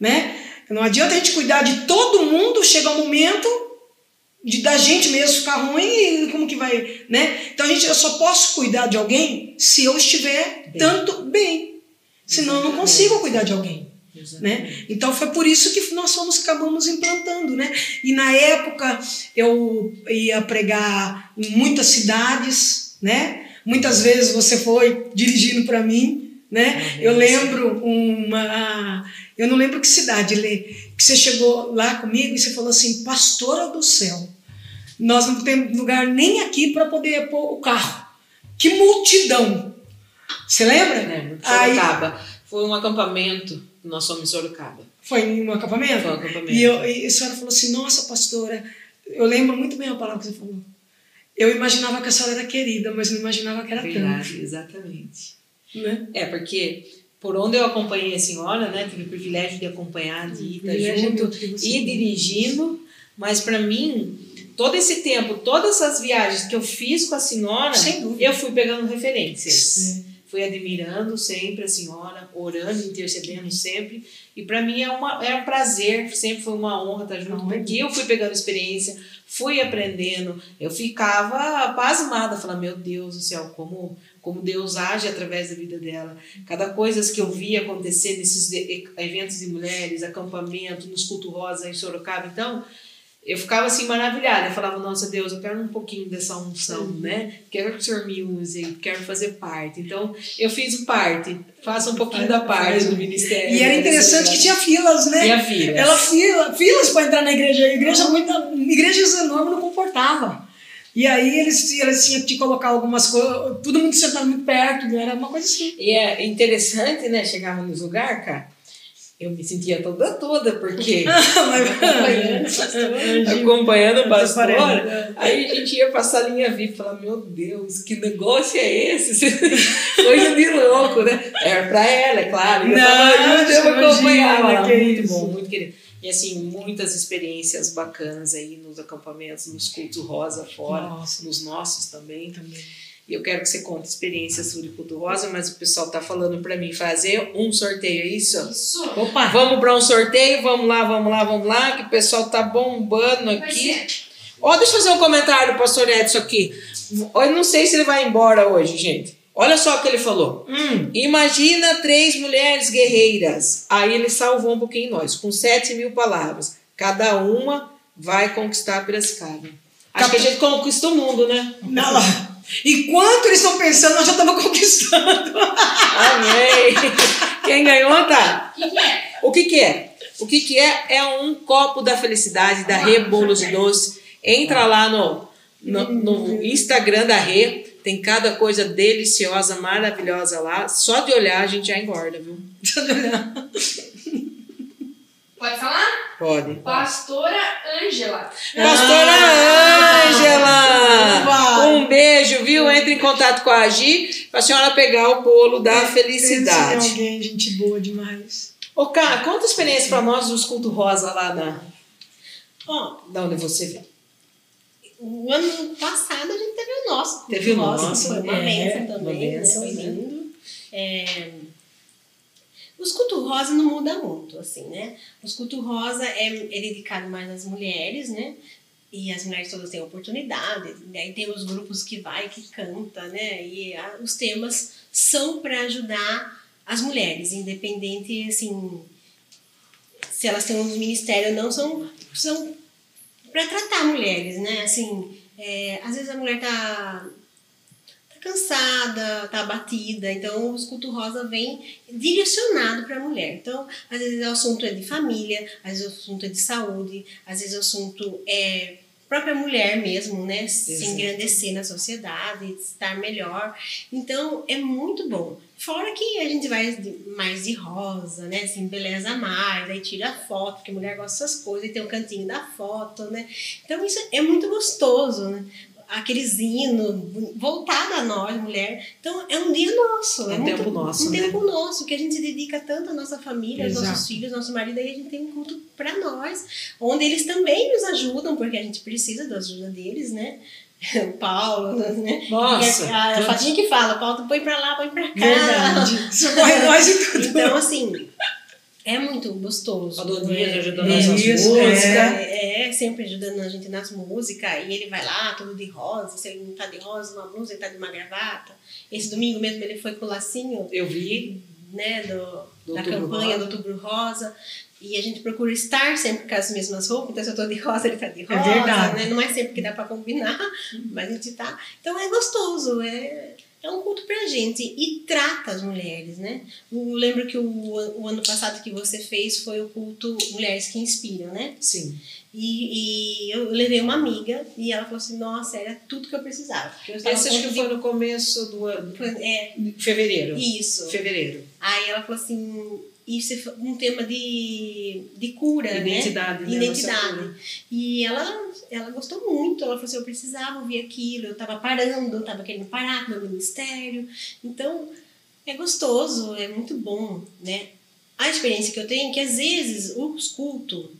né? Não adianta a gente cuidar de todo mundo, chega um momento de da gente mesmo ficar ruim e como que vai, né? Então a gente eu só posso cuidar de alguém se eu estiver Bem. tanto bem. Senão eu não consigo cuidar de alguém né? Então foi por isso que nós fomos acabamos implantando, né? E na época eu ia pregar em muitas cidades, né? Muitas vezes você foi dirigindo para mim, né? Eu lembro uma, eu não lembro que cidade, Lê, que você chegou lá comigo e você falou assim, pastora do céu, nós não temos lugar nem aqui para poder pôr o carro. Que multidão! Você lembra? Lembro. Aí-. Foi um acampamento nós fomos em Sorocaba. Foi em um acampamento? Foi um acampamento. E, eu, e a senhora falou assim: Nossa, pastora, eu lembro muito bem a palavra que você falou. Eu imaginava que a senhora era querida, mas não imaginava que era Verdade, exatamente. tanto. Né? É, porque por onde eu acompanhei a senhora, né? Tive o privilégio de acompanhar, de ir é junto e dirigindo, mas para mim todo esse tempo, todas as viagens que eu fiz com a senhora, eu fui pegando referências. Sim. Fui admirando sempre a senhora, orando, intercedendo sempre. E para mim é, uma, é um prazer, sempre foi uma honra estar junto, porque eu fui pegando experiência, fui aprendendo. Eu ficava pasmada, falando, meu Deus do céu, como, como Deus age através da vida dela. Cada coisa que eu via acontecer nesses eventos de mulheres, acampamento, nos culto rosa em Sorocaba. Então, eu ficava assim maravilhada. Eu falava, nossa Deus, eu quero um pouquinho dessa unção, né? Quero que o Senhor me use, quero fazer parte. Então, eu fiz parte, faço um pouquinho da parte do ministério. E era interessante que tinha filas, né? Tinha filas. Ela fila, filas para entrar na igreja. A igreja, muita, igrejas enormes não comportava. E aí eles, eles tinham que colocar algumas coisas, todo mundo sentado muito perto, era uma coisa assim. E é interessante, né? Chegava nos lugares, cara. Eu me sentia toda toda, porque Acompanhando, pastor. acompanhando a pastora, aí a gente ia pra salinha VIP e falava, meu Deus, que negócio é esse? Coisa de louco, né? Era pra ela, é claro. Eu tava Não, junto, eu acompanhava ela. que Muito isso. bom, muito querido. E assim, muitas experiências bacanas aí nos acampamentos, nos cultos rosa fora, Nossa. nos nossos também. Também. E eu quero que você conte experiências sobre culto rosa, mas o pessoal tá falando pra mim fazer um sorteio, é isso? Isso. Opa! Vamos para um sorteio, vamos lá, vamos lá, vamos lá, que o pessoal tá bombando aqui. ser. Ó, deixa eu fazer um comentário do pastor Edson aqui. Eu não sei se ele vai embora hoje, gente. Olha só o que ele falou. Hum, Imagina três mulheres guerreiras. Aí ele salvou um pouquinho nós, com sete mil palavras. Cada uma vai conquistar Piracicaba. Acho que a gente conquista o mundo, né? não. Enquanto eles estão pensando, nós já estamos conquistando. Amém. Quem ganhou, tá? O que, que é? O que, que é? O que, que é? É um copo da felicidade da Rê Bolos e Doce. Entra lá no, no, no Instagram da Rê. Tem cada coisa deliciosa, maravilhosa lá. Só de olhar a gente já engorda, viu? Pode falar? Pode. Pastora Ângela. Pastora Ah! Ângela! Um beijo, viu? Entre em contato com a Gi para a senhora pegar o bolo da felicidade. alguém, gente boa demais. Ô, Cá, conta a experiência para nós dos cultos rosa lá na, Ó, da onde você vem. o ano passado a gente teve o nosso. culto Teve o nosso, Foi uma é, benção uma também, benção, né? Foi né? lindo. É, os cultos rosa não muda muito, assim, né? Os cultos rosa é, é dedicado mais às mulheres, né? E as mulheres todas têm oportunidade. Daí tem os grupos que vai, que canta, né? E a- os temas são para ajudar as mulheres, independente, assim, se elas têm um ministério ou não, são, são para tratar mulheres, né? Assim, é, às vezes a mulher tá cansada, tá abatida, então o escuto rosa vem direcionado para a mulher. Então, às vezes o assunto é de família, às vezes o assunto é de saúde, às vezes o assunto é própria mulher mesmo, né? Se Exato. engrandecer na sociedade, estar melhor. Então, é muito bom. Fora que a gente vai mais de rosa, né? Se embeleza mais, aí tira foto, porque mulher gosta dessas coisas, e tem um cantinho da foto, né? Então, isso é muito gostoso, né? Aqueles hinos voltado a nós, mulher. Então, é um dia nosso. É um muito- tempo nosso, Um né? tempo nosso, que a gente se dedica tanto à nossa família, aos nossos Exato. filhos, nosso marido, aí a gente tem um culto para nós, onde eles também nos ajudam, porque a gente precisa da ajuda deles, né? O Paulo, né? Nossa, E a, a Fatinha que fala, Paulo, põe pra lá, põe pra cá. Verdade. Socorre nós e tudo. Então, assim, é muito gostoso. Adonias É, ajudando é, nas músicas. é, é, sempre ajudando a gente nas músicas. E ele vai lá, todo de rosa. Se ele não tá de rosa, uma blusa, ele tá de uma gravata. Esse domingo mesmo ele foi com o lacinho, Eu vi. né, do, Do da campanha Rosa. do Outubro Rosa. E a gente procura estar sempre com as mesmas roupas. Então, se eu tô de rosa, ele tá de rosa. verdade. Né? Não é sempre que dá pra combinar, mas a gente tá. Então, é gostoso. É, é um culto pra gente. E trata as mulheres, né? Eu lembro que o, o ano passado que você fez foi o culto Mulheres que Inspiram, né? Sim. E, e eu levei uma amiga e ela falou assim: Nossa, era tudo que eu precisava. Eu estava acho que foi no começo do ano. É, Fevereiro. isso. Fevereiro. Aí ela falou assim, isso é um tema de, de cura, Identidade, né? né? Identidade. E ela, ela gostou muito, ela falou assim, eu precisava ouvir aquilo, eu tava parando, eu tava querendo parar com meu ministério. Então, é gostoso, é muito bom, né? A experiência que eu tenho é que às vezes os cultos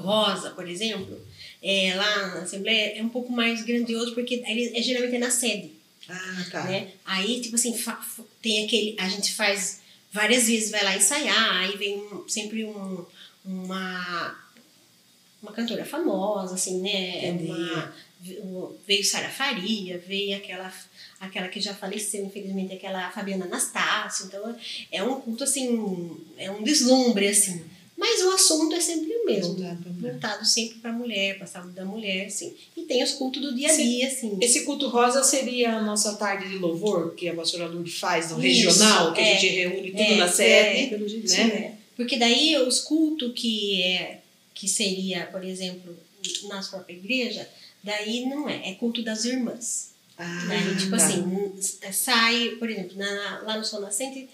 rosa, por exemplo, é, lá na Assembleia é um pouco mais grandioso, porque ele é geralmente é na sede, Ah, tá. né? Aí, tipo assim, tem aquele. A gente faz várias vezes, vai lá ensaiar, aí vem um- sempre um, uma. Uma cantora famosa, assim, né? Entendi. Uma, veio Sara Faria, veio aquela, aquela que já faleceu, infelizmente, aquela Fabiana Anastácio. Então, é um culto, assim, é um deslumbre, assim. Mas o assunto é sempre o mesmo. Voltado. Voltado sempre para a mulher, para a saúde da mulher, assim. E tem os cultos do dia a dia, assim. Esse culto rosa seria a nossa tarde de louvor, que a pastora Lourdes faz no Isso, regional, que a é. gente reúne tudo É, na é, sede. Pelo jeito, né? sim. É, Porque daí os cultos que é que seria, por exemplo, nas próprias igrejas, daí não é, é culto das irmãs. Ah, Daí, tipo tá. assim, sai, por exemplo, na- lá no Sol Nascente,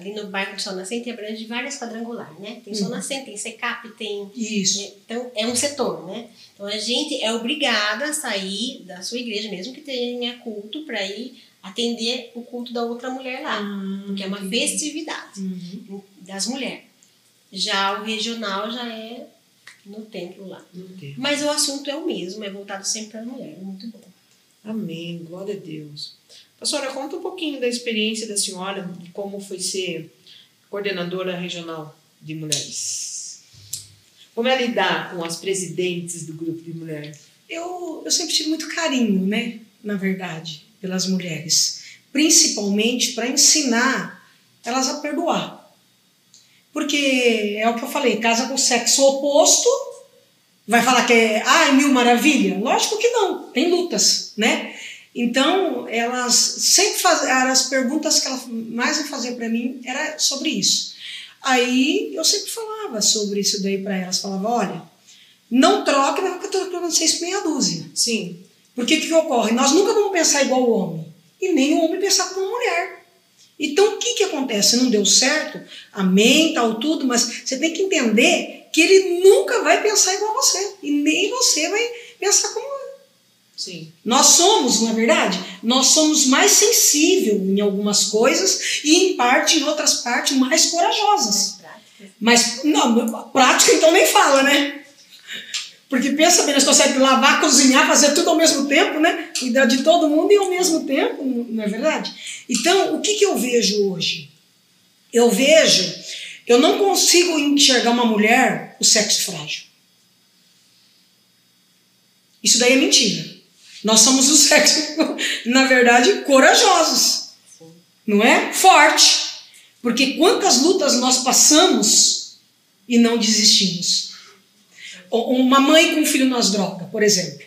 ali no bairro do Sol Nascente, abrange várias quadrangulares, né? Tem Sol Uhum. Nascente, tem SECAP, tem Isso. então, é um setor, né? Então, a gente é obrigada a sair da sua igreja, mesmo que tenha culto, para ir atender o culto da outra mulher lá. Porque é uma festividade Uhum. das mulheres. Já o regional já é no templo lá. Não tem. Mas o assunto é o mesmo, é voltado sempre para a mulher. É muito bom. Amém, glória a Deus. Pastora, conta um pouquinho da experiência da senhora, de como foi ser coordenadora regional de mulheres. Como é lidar com as presidentes do grupo de mulheres? Eu, eu sempre tive muito carinho, né? Na verdade, pelas mulheres. Principalmente para ensinar elas a perdoar. Porque é o que eu falei, casa com sexo oposto, vai falar que é ai, mil maravilha? Lógico que não, tem lutas, né? Então, elas sempre faziam, as perguntas que elas mais fazer para mim era sobre isso. Aí eu sempre falava sobre isso daí para elas, falava, olha, não troque, mas eu estou trocando vocês por meia dúzia. Sim, Porque o que, que ocorre? Nós nunca vamos pensar igual o homem. E nem o homem pensar como a mulher. Então, o que, que acontece? Não deu certo? Amém, tal, tudo, mas você tem que entender que ele nunca vai pensar igual a você. E nem você vai pensar como. Sim. Nós somos, não é verdade? Nós somos mais sensíveis em algumas coisas e, em parte, em outras partes, mais corajosas. Mas, não, prática então nem fala, né? Porque pensa bem, nós conseguimos lavar, cozinhar, fazer tudo ao mesmo tempo, né? Cuidar de todo mundo e ao mesmo tempo, não é verdade? Então, o que, que eu vejo hoje? Eu vejo, eu não consigo enxergar uma mulher o sexo frágil. Isso daí é mentira. Nós somos o sexo, na verdade, corajosos. Não é? Forte. Porque quantas lutas nós passamos e não desistimos. Uma mãe com um filho nas drogas, por exemplo.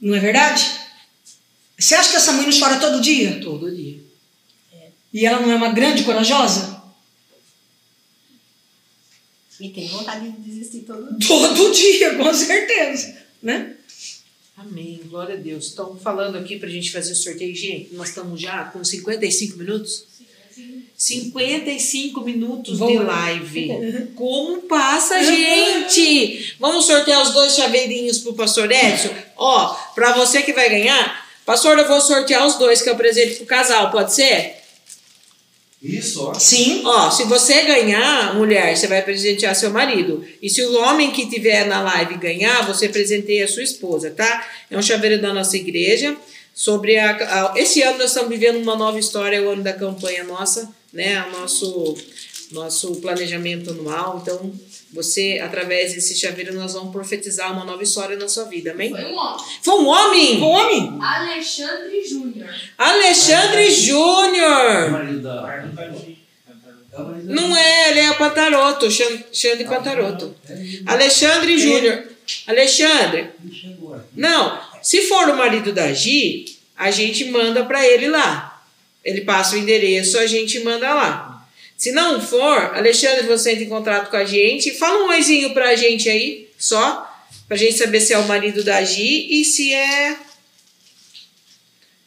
Não é verdade? Você acha que essa mãe não chora todo dia? Todo dia. E ela não é uma grande corajosa? E tem vontade de desistir todo dia. Todo dia, com certeza. Né? Amém, glória a Deus. Estão falando aqui para a gente fazer o sorteio. Gente, nós estamos já com 55 minutos? 55 minutos de live. Como passa, gente? Vamos sortear os dois chaveirinhos pro pastor Edson? Ó, para você que vai ganhar, pastor, eu vou sortear os dois que é o presente pro casal, pode ser? Isso, ó. Sim. Ó, se você ganhar, mulher, você vai presentear seu marido. E se o homem que tiver na live ganhar, você presenteia a sua esposa, tá? É um chaveiro da nossa igreja. Sobre a, a- esse ano nós estamos vivendo uma nova história, é o ano da campanha nossa, né? O nosso nosso planejamento anual. Então, você através desse chaveiro nós vamos profetizar uma nova história na sua vida, amém? Foi um homem. Foi um homem, Homem. Alexandre Júnior. Alexandre Júnior. Não é, ele é o Pantaroto, Xan- Xande Pantaroto. Ele. Alexandre Júnior. Alexandre, não, se for o marido da Gi, a gente manda para ele lá. Ele passa o endereço, a gente manda lá. Se não for, Alexandre, você entra em contato com a gente. Fala um oizinho pra gente aí, só, pra gente saber se é o marido da Gi e se é.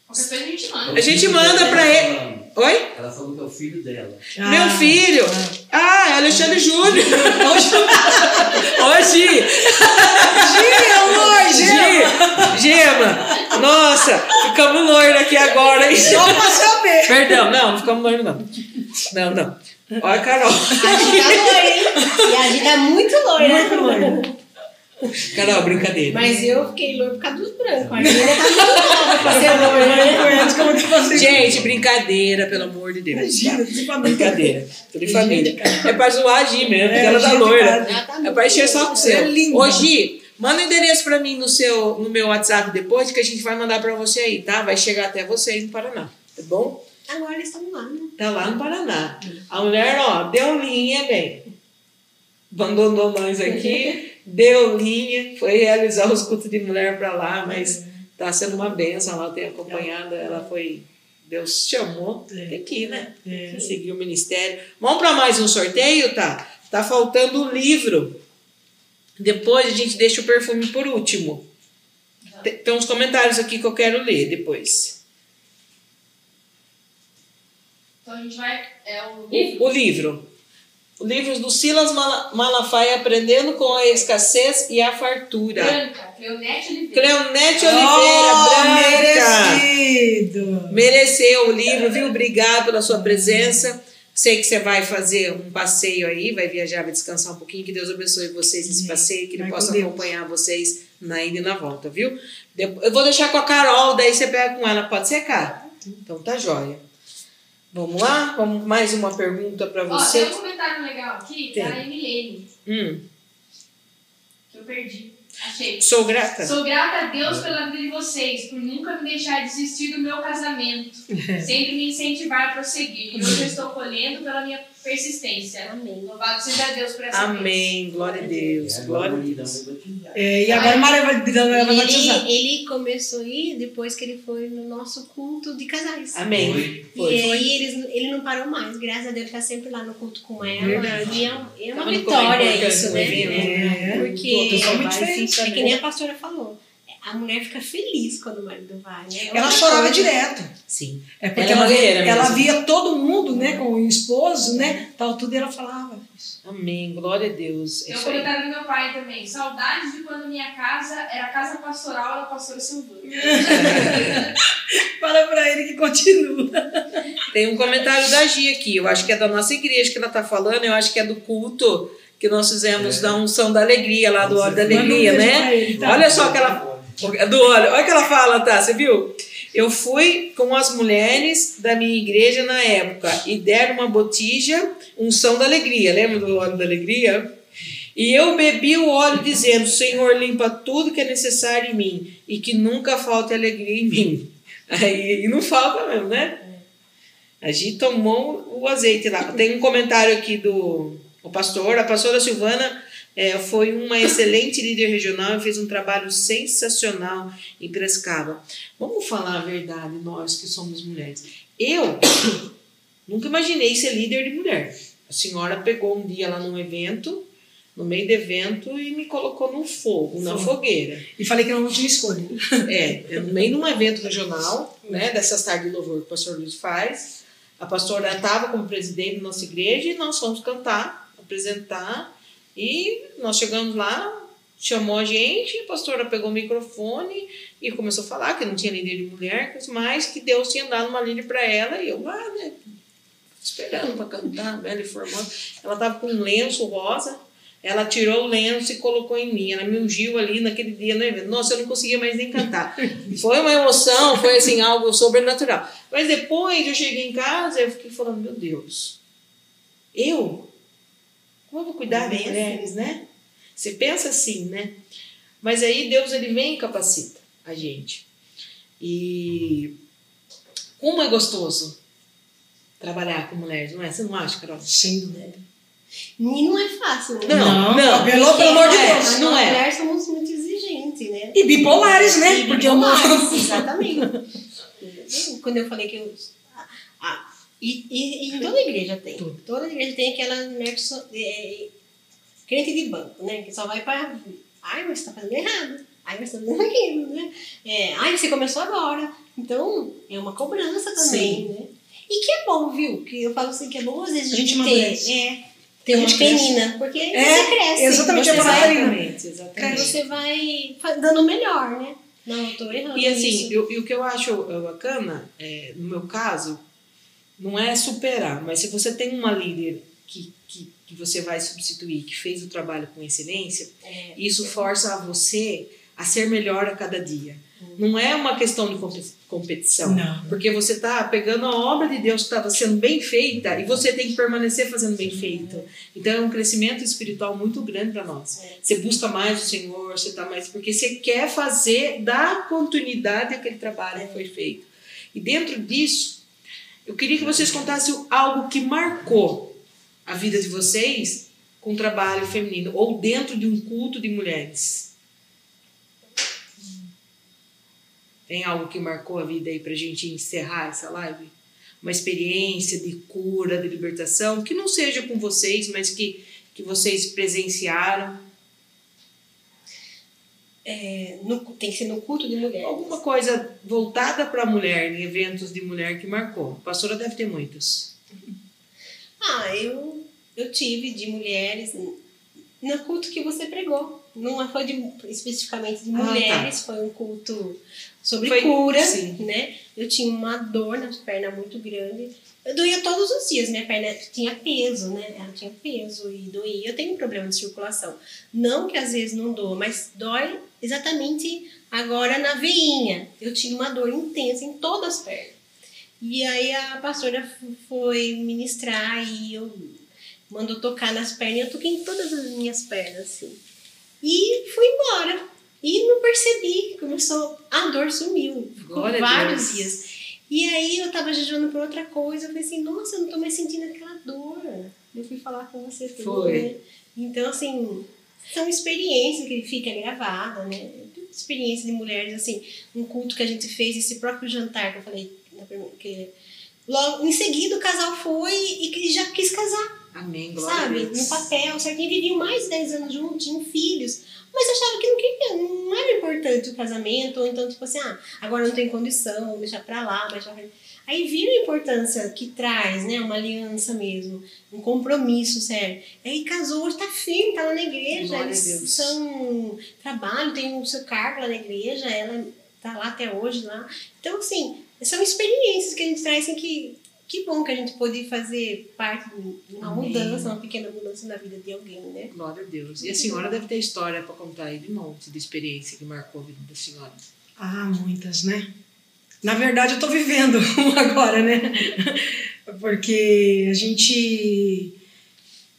A gente manda. A gente manda pra ele. Oi? Ela falou que é o filho dela. Meu Ah, filho. Ah, é Alexandre Júnior. Gia, amor, Gia. Gi, Gema, nossa, ficamos loiros aqui agora, hein? Só pra saber. Perdão, não, não ficamos loiros, não. Não, não. Olha, Carol. A gente tá loira, hein? E a gente tá muito loira. Muito loira. Carol, brincadeira. Mas eu fiquei loiro por causa dos brancos. A menina tá loira. Conhece como que você. Gente, brincadeira, pelo amor de Deus. Imagina, de família. Brincadeira. Tudo em família. É pra zoar a Gi mesmo, porque É, ela tá loira. tá É pra encher só com o seu. É. Ô, Gi, manda o endereço pra mim no, seu, no meu WhatsApp depois, que a gente vai mandar pra você aí, tá? Vai chegar até você aí no Paraná, tá bom? Agora eles estão lá, né? Tá lá no Paraná. A mulher, ó, deu linha, bem. Abandonou nós aqui, deu linha, foi realizar os cultos de mulher pra lá, mas tá sendo uma benção lá ter acompanhado. Ela foi. Deus chamou, É. tem que ir, né? É. Seguir o ministério. Vamos para mais um sorteio, tá? Tá faltando o livro. Depois a gente deixa o perfume por último. Tem, tem uns comentários aqui que eu quero ler depois. Então a gente vai. É o O, o livro. O livro do Silas Mala- Malafaia Aprendendo com a Escassez e a Fartura. Branca, Cleonete Oliveira. Cleonete Oliveira, Oh, branca. merecido. Mereceu o livro, viu? Obrigado pela sua presença. Sei que você vai fazer um passeio aí, vai viajar, vai descansar um pouquinho. Que Deus abençoe vocês nesse passeio, que Ele Vai possa Deus. acompanhar vocês na ida e na volta, viu? Eu vou deixar com a Carol, daí você pega com ela, pode ser, Cara? Então tá jóia. Vamos lá? Vamos mais uma pergunta para Ó, você. tem um comentário legal aqui Tem. da Emilene, Hum, que eu perdi. Achei. sou grata. Sou grata a Deus pela vida de vocês, por nunca me deixar desistir do meu casamento, sempre me incentivar a prosseguir. E hoje eu estou colhendo pela minha persistência. Amém. Louvado seja Deus por essa. Amém. Glória a Deus. Glória a Deus. É, e agora Maria vai, batizar. Ele, ele começou a ir depois que ele foi no nosso culto de casais. Amém. Foi. Foi. E aí eles, ele não parou mais, graças a Deus, tá sempre lá no culto com ela. Verdade. E é, é uma é vitória importante isso, né? É, É, porque totalmente vai, diferente, é né? que nem a pastora falou. A mulher fica feliz quando o marido vai, né? Ela chorava coisa. direto. Sim. É porque Ela é ela, ela mesmo. via todo mundo, né, com o esposo, né, tal tudo, e ela falava. Amém. Glória a Deus. É um comentário do meu pai também. Saudades de quando minha casa era casa pastoral da pastora Silvana. Fala pra ele que continua. Tem um comentário da Gia aqui. Eu acho que é da nossa igreja que ela tá falando. Eu acho que é do culto que nós fizemos É. da unção da alegria, lá do óleo da alegria, né? ele, tá? Olha só que ela. Do óleo. Olha o que ela fala, tá? Você viu? Eu fui com as mulheres da minha igreja na época e deram uma botija, unção da alegria. Lembra do óleo da alegria? E eu bebi o óleo dizendo: Senhor, limpa tudo que é necessário em mim e que nunca falte alegria em mim. Aí e não falta mesmo, né? A Gi tomou o azeite lá. Tem um comentário aqui do o pastor. A pastora Silvana eh, foi uma excelente líder regional e fez um trabalho sensacional em Prescaba. Vamos falar a verdade, nós que somos mulheres. Eu nunca imaginei ser líder de mulher. A senhora pegou um dia lá num evento, no meio do evento, e me colocou no fogo, na fogueira. E falei que eu não tinha escolha. É, no meio de um evento regional, né, dessas tardes de louvor que o pastor Luiz faz. A pastora estava como presidente da nossa igreja e nós fomos cantar, apresentar. E nós chegamos lá, chamou a gente, a pastora pegou o microfone e começou a falar que não tinha líder de mulher, mas que Deus tinha dado uma líder para ela. E eu lá, né, esperando para cantar, bela e formosa. Ela estava com um lenço rosa. Ela tirou o lenço e colocou em mim. Ela me ungiu ali naquele dia no evento. Nossa, eu não conseguia mais nem cantar. Foi uma emoção, foi assim, algo sobrenatural. Mas depois eu cheguei em casa e eu fiquei falando, meu Deus, eu? Vou cuidar das Bem mulheres, né? Você pensa assim, né? Mas aí Deus ele vem e capacita a gente. E como é gostoso trabalhar com mulheres, não é? Você não acha, Carol? Sem dúvida. E não é fácil, né? Não, não. Pelo, pelo amor de é, Deus. não é. Mulheres somos muito exigentes, né? E bipolares, né? E Porque eu não. bipolares, Exatamente. Quando eu falei que eu. E, e, e toda igreja tem. Tudo. Toda igreja tem aquela mulher que só, é, crente de banco, né? Que só vai para. Ai, mas você tá fazendo errado. Ai, mas você tá fazendo aquilo, né? É, ai, você começou agora. Então, é uma cobrança também, né? E que é bom, viu? Que eu falo assim, que é bom às vezes A gente ter, é, ter uma penina. Porque É, você cresce. exatamente você a palavra vai. Exatamente, exatamente. você vai dando melhor, né? Não, eu tô errando. E assim, eu- e o que eu acho bacana, é, no meu caso, não é superar, mas se você tem uma líder que, que, que você vai substituir, que fez o trabalho com excelência, É, isso força a você a ser melhor a cada dia. Não é uma questão de compe- competição. Não. Porque você está pegando a obra de Deus que estava sendo bem feita e você tem que permanecer fazendo bem feito. Então é um crescimento espiritual muito grande para nós. É. Você busca mais o Senhor, você está mais. Porque você quer fazer, dar continuidade àquele trabalho que foi feito. E dentro disso, eu queria que vocês contassem algo que marcou a vida de vocês com o trabalho feminino ou dentro de um culto de mulheres. Tem algo que marcou a vida aí pra gente encerrar essa live? Uma experiência de cura, de libertação, que não seja com vocês, mas que, que vocês presenciaram. É, no- tem que ser no culto de mulheres. Alguma coisa voltada para a mulher, em eventos de mulher que marcou. A pastora deve ter muitos. Ah, eu, eu tive de mulheres no culto que você pregou. Não foi de, especificamente de Ah, tá. mulheres, foi um culto sobre Foi- cura, sim. né? Eu tinha uma dor nas pernas muito grande. Eu doía todos os dias, minha perna tinha peso, né? Ela tinha peso e doía. Eu tenho um problema de circulação. Não que às vezes não doa, mas dói exatamente agora na veinha. Eu tinha uma dor intensa em todas as pernas. E aí a pastora foi ministrar e eu mandou tocar nas pernas. Eu toquei em todas as minhas pernas, assim. E fui embora. E não percebi. Começou. A dor sumiu. Ficou Glória vários Deus. dias. E aí eu tava jejuando por outra coisa. Eu falei assim, nossa, eu não tô mais sentindo aquela dor. Eu fui falar com você tudo, Foi. né? Então, assim, são experiências que fica gravada, né? Experiência de mulheres, assim, um culto que a gente fez, esse próprio jantar que eu falei, na primeira- que logo em seguida o casal foi e que já quis casar, Amém, glória sabe? No papel, certinho, viviam mais de 10 anos juntos, tinham filhos, mas achava que não queria, não era importante o casamento, ou então, tipo assim, ah, agora não tem condição, vou deixar pra lá, deixar pra... Aí viram a importância que traz, né? Uma aliança mesmo, um compromisso sério. Aí casou, hoje tá firme, tá lá na igreja, Glória eles Deus. são trabalho, tem o seu cargo lá na igreja, ela tá lá até hoje lá. Então, assim, são experiências que a gente traz assim, que que bom que a gente pôde fazer parte de uma Amém. mudança, uma pequena mudança na vida de alguém, né? Glória a Deus. E a senhora deve ter história para contar aí de monte de experiência que marcou a vida da senhora. Ah, muitas, né? Na verdade, eu tô vivendo uma agora, né? Porque a gente.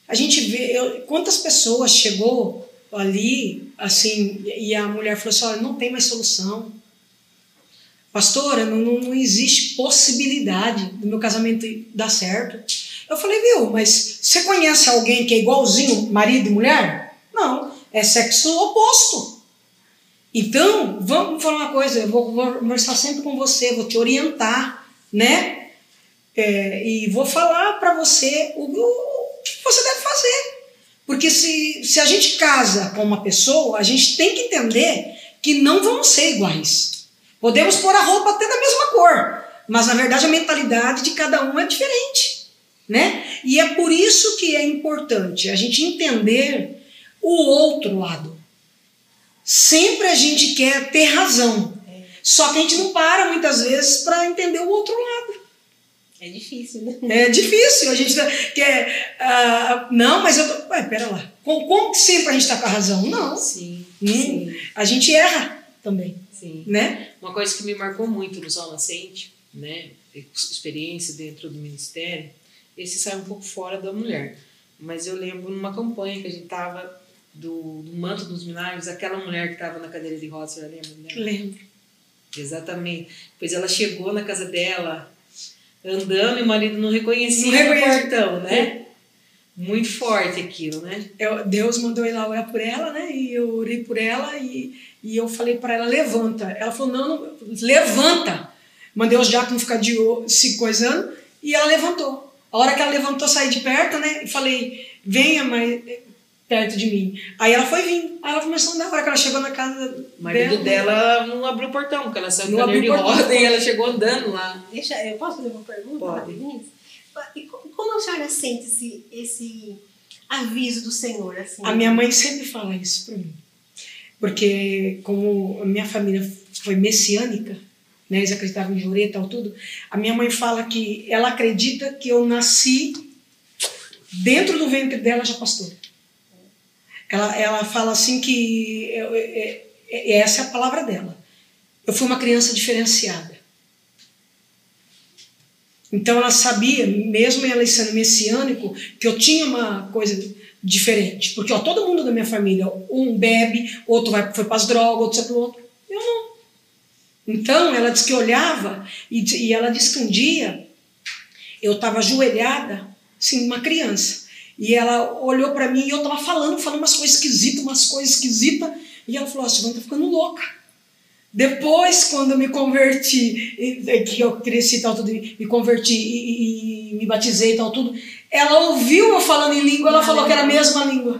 A gente vê. Eu, quantas pessoas chegou ali, assim, e a mulher falou assim: olha, não tem mais solução. Pastora, não, não, existe possibilidade do meu casamento dar certo. Eu falei, viu, mas você conhece alguém que é igualzinho marido e mulher? Não, é sexo oposto. Então, vamos falar uma coisa, eu vou vou conversar sempre com você, vou te orientar, né? É, e vou falar para você o, o que você deve fazer. Porque se, se a gente casa com uma pessoa, a gente tem que entender que não vão ser iguais. Podemos pôr a roupa até da mesma cor, mas na verdade a mentalidade de cada um é diferente, né? E é por isso que é importante a gente entender o outro lado. Sempre a gente quer ter razão, só que a gente não para muitas vezes para entender o outro lado. É difícil, né? É difícil, a gente quer. ah, não, mas eu tô. Ué, pera lá. Como, como sempre a gente está com a razão? Não. Sim, Hum. sim, A gente erra também, sim. né? Uma coisa que me marcou muito no Sol Nascente, né, experiência dentro do ministério, esse sai um pouco fora da mulher. Mas eu lembro numa campanha que a gente tava do, do Manto dos Milagres, aquela mulher que estava na cadeira de rodas, você lembra dela? Lembro. Exatamente. Pois ela chegou na casa dela andando e o marido não reconhecia Não no reconhece. portão, né? Muito forte aquilo, né? Eu- Deus mandou eu ir lá orar por ela, né? E eu orei por ela e, e eu falei para ela: levanta. Ela falou: não, não levanta. Mandei os diáconos ficar de se coisando e ela levantou. A hora que ela levantou, saí de perto, né? E falei: venha mais perto de mim. Aí ela foi vir. Aí ela começou a andar. A hora que ela chegou na casa O marido dela não abriu o portão, porque ela saiu Não de roda e ela chegou andando lá. Deixa, eu posso fazer uma pergunta? Pode. E co- como a senhora sente esse, esse aviso do Senhor? Assim? A minha mãe sempre fala isso para mim. Porque como a minha família foi messiânica, né, eles acreditavam em jurê e tal, tudo, a minha mãe fala que ela acredita que eu nasci dentro do ventre dela já pastor. Ela, ela fala assim que eu- é- é- essa é a palavra dela. Eu fui uma criança diferenciada. Então ela sabia, mesmo ela sendo messiânico, que eu tinha uma coisa diferente. Porque ó, todo mundo da minha família, um bebe, outro vai, foi para as drogas, outro foi para o outro. Eu não. Então ela disse que olhava e, e ela disse que um dia eu estava ajoelhada, assim, uma criança. E ela olhou para mim e eu estava falando, falando umas coisas esquisitas, umas coisas esquisitas. E ela falou: "Ah, Silvana tá ficando louca. Depois, quando eu me converti, e que eu cresci e tal, tudo, me converti e, e- me batizei e tal, tudo, ela ouviu eu falando em língua, ela falou que era a mesma língua.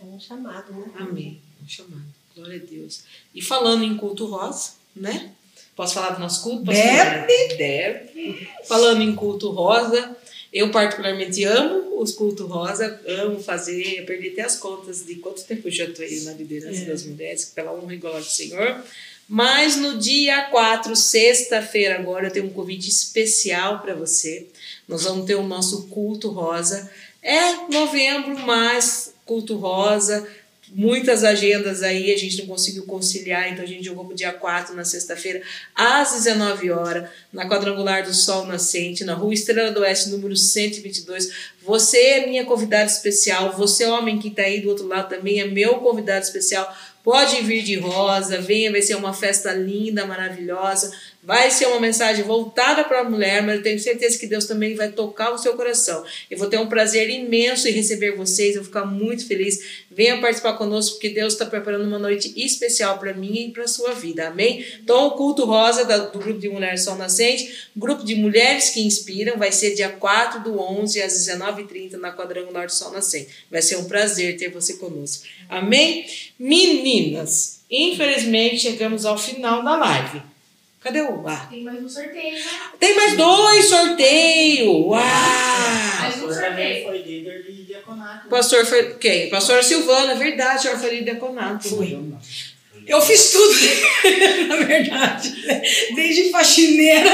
É um chamado, né? Amém. Um chamado. Glória a Deus. E falando em culto rosa, né? Posso falar do nosso culto? pastora? Deve. Falando em culto rosa, eu particularmente amo os cultos rosa, amo fazer, eu perdi até as contas de quanto tempo eu já estou aí na liderança É. das mulheres, pela honra e glória do Senhor. Mas no dia 4, sexta-feira, agora, eu tenho um convite especial para você. Nós vamos ter o nosso culto rosa. É novembro, mas culto rosa, muitas agendas aí, a gente não conseguiu conciliar, então a gente jogou pro dia 4, na sexta-feira, às 19 horas, na Quadrangular do Sol Nascente, na Rua Estrela do Oeste, número 122. Você é minha convidada especial, você, homem que está aí do outro lado, também é meu convidado especial. Pode vir de rosa, venha, vai ser uma festa linda, maravilhosa. Vai ser uma mensagem voltada para a mulher, mas eu tenho certeza que Deus também vai tocar o seu coração. Eu vou ter um prazer imenso em receber vocês, eu vou ficar muito feliz. Venha participar conosco, porque Deus está preparando uma noite especial para mim e para a sua vida, amém? Então, o culto rosa do Grupo de Mulheres Sol Nascente, grupo de mulheres que inspiram, vai ser dia 4 do 11 às 19h30 na Quadrangular do Sol Nascente. Vai ser um prazer ter você conosco, amém? Meninas, infelizmente chegamos ao final da live. Cadê o ar? Tem mais um sorteio, né? Tem mais dois sorteios! Uau! Mais um Pastor também sorteio. foi líder de diaconato. Pastor foi quem? Pastora Silvana, é verdade, a senhora foi líder diaconato. Fui. Eu fiz tudo, na verdade. Desde faxineira.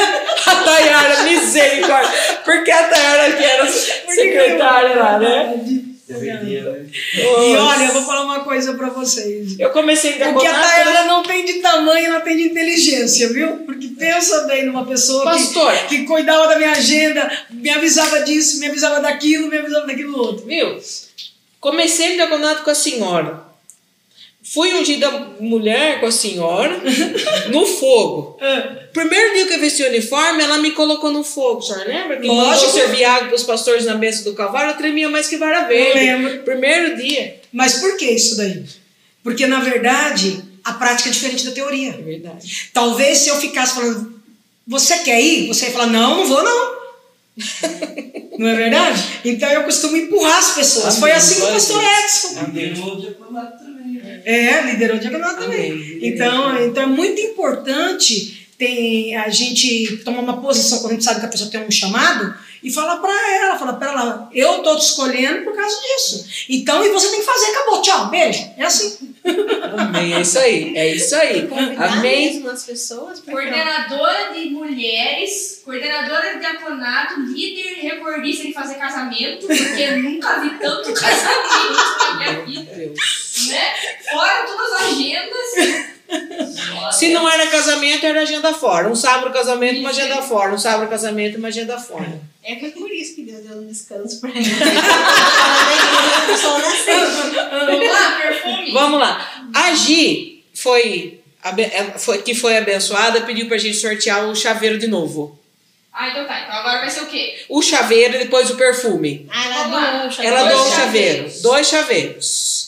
A Tayara, misericórdia. Porque a Tayara que era secretária lá, né? Deveria, né? E olha, eu vou falar uma coisa pra vocês. Eu comecei em O que a. Tayara não tem de tamanho, ela tem de inteligência, viu? Porque pensa bem numa pessoa que, Pastora, que cuidava da minha agenda, me avisava disso, me avisava daquilo, me avisava daquilo outro. viu? Comecei em diaconato com a senhora. Fui ungida mulher com a senhora no fogo. Primeiro dia que eu vesti o uniforme, ela me colocou no fogo. A senhora lembra? Que Lógico. servir água para os pastores na mesa do cavalo, eu tremia mais que vara verde. lembro. Primeiro dia. Mas por que isso daí? Porque, na verdade, a prática é diferente da teoria. É verdade. Talvez se eu ficasse falando, você quer ir? Você ia falar, não, não vou não. não é verdade? Então eu costumo empurrar as pessoas. Amém. Foi assim com o pastor. Edson. Liderou É, liderou o Amém. também. Então, então é muito importante tem, a gente tomar uma posição quando a gente sabe que a pessoa tem um chamado e falar pra ela, falar pra ela, eu tô te escolhendo por causa disso. Então, e você tem que fazer, acabou, tchau, beijo. É assim. Amém. É isso aí. É isso aí. Convidar Amém. mesmo as pessoas Coordenadora de mulheres, coordenadora de diaconato, líder recordista de fazer casamento, porque eu nunca vi tanto casamento na minha vida, Meu Deus. né? Fora todas as agendas. Se não era casamento, era agenda fora. Um sábado casamento, uma agenda fora. Um sábado casamento, uma agenda fora. É foi por isso que Deus deu um descanso pra ele. Nasceu. Vamos lá, perfume. Vamos lá. A Gi foi, ela foi- que foi abençoada, pediu pra gente sortear o chaveiro de novo. Ah, então tá. Então agora vai ser o quê? O chaveiro e depois o perfume. Ah, ela doou o Ela Dois doou um chaveiros. chaveiro. Dois chaveiros.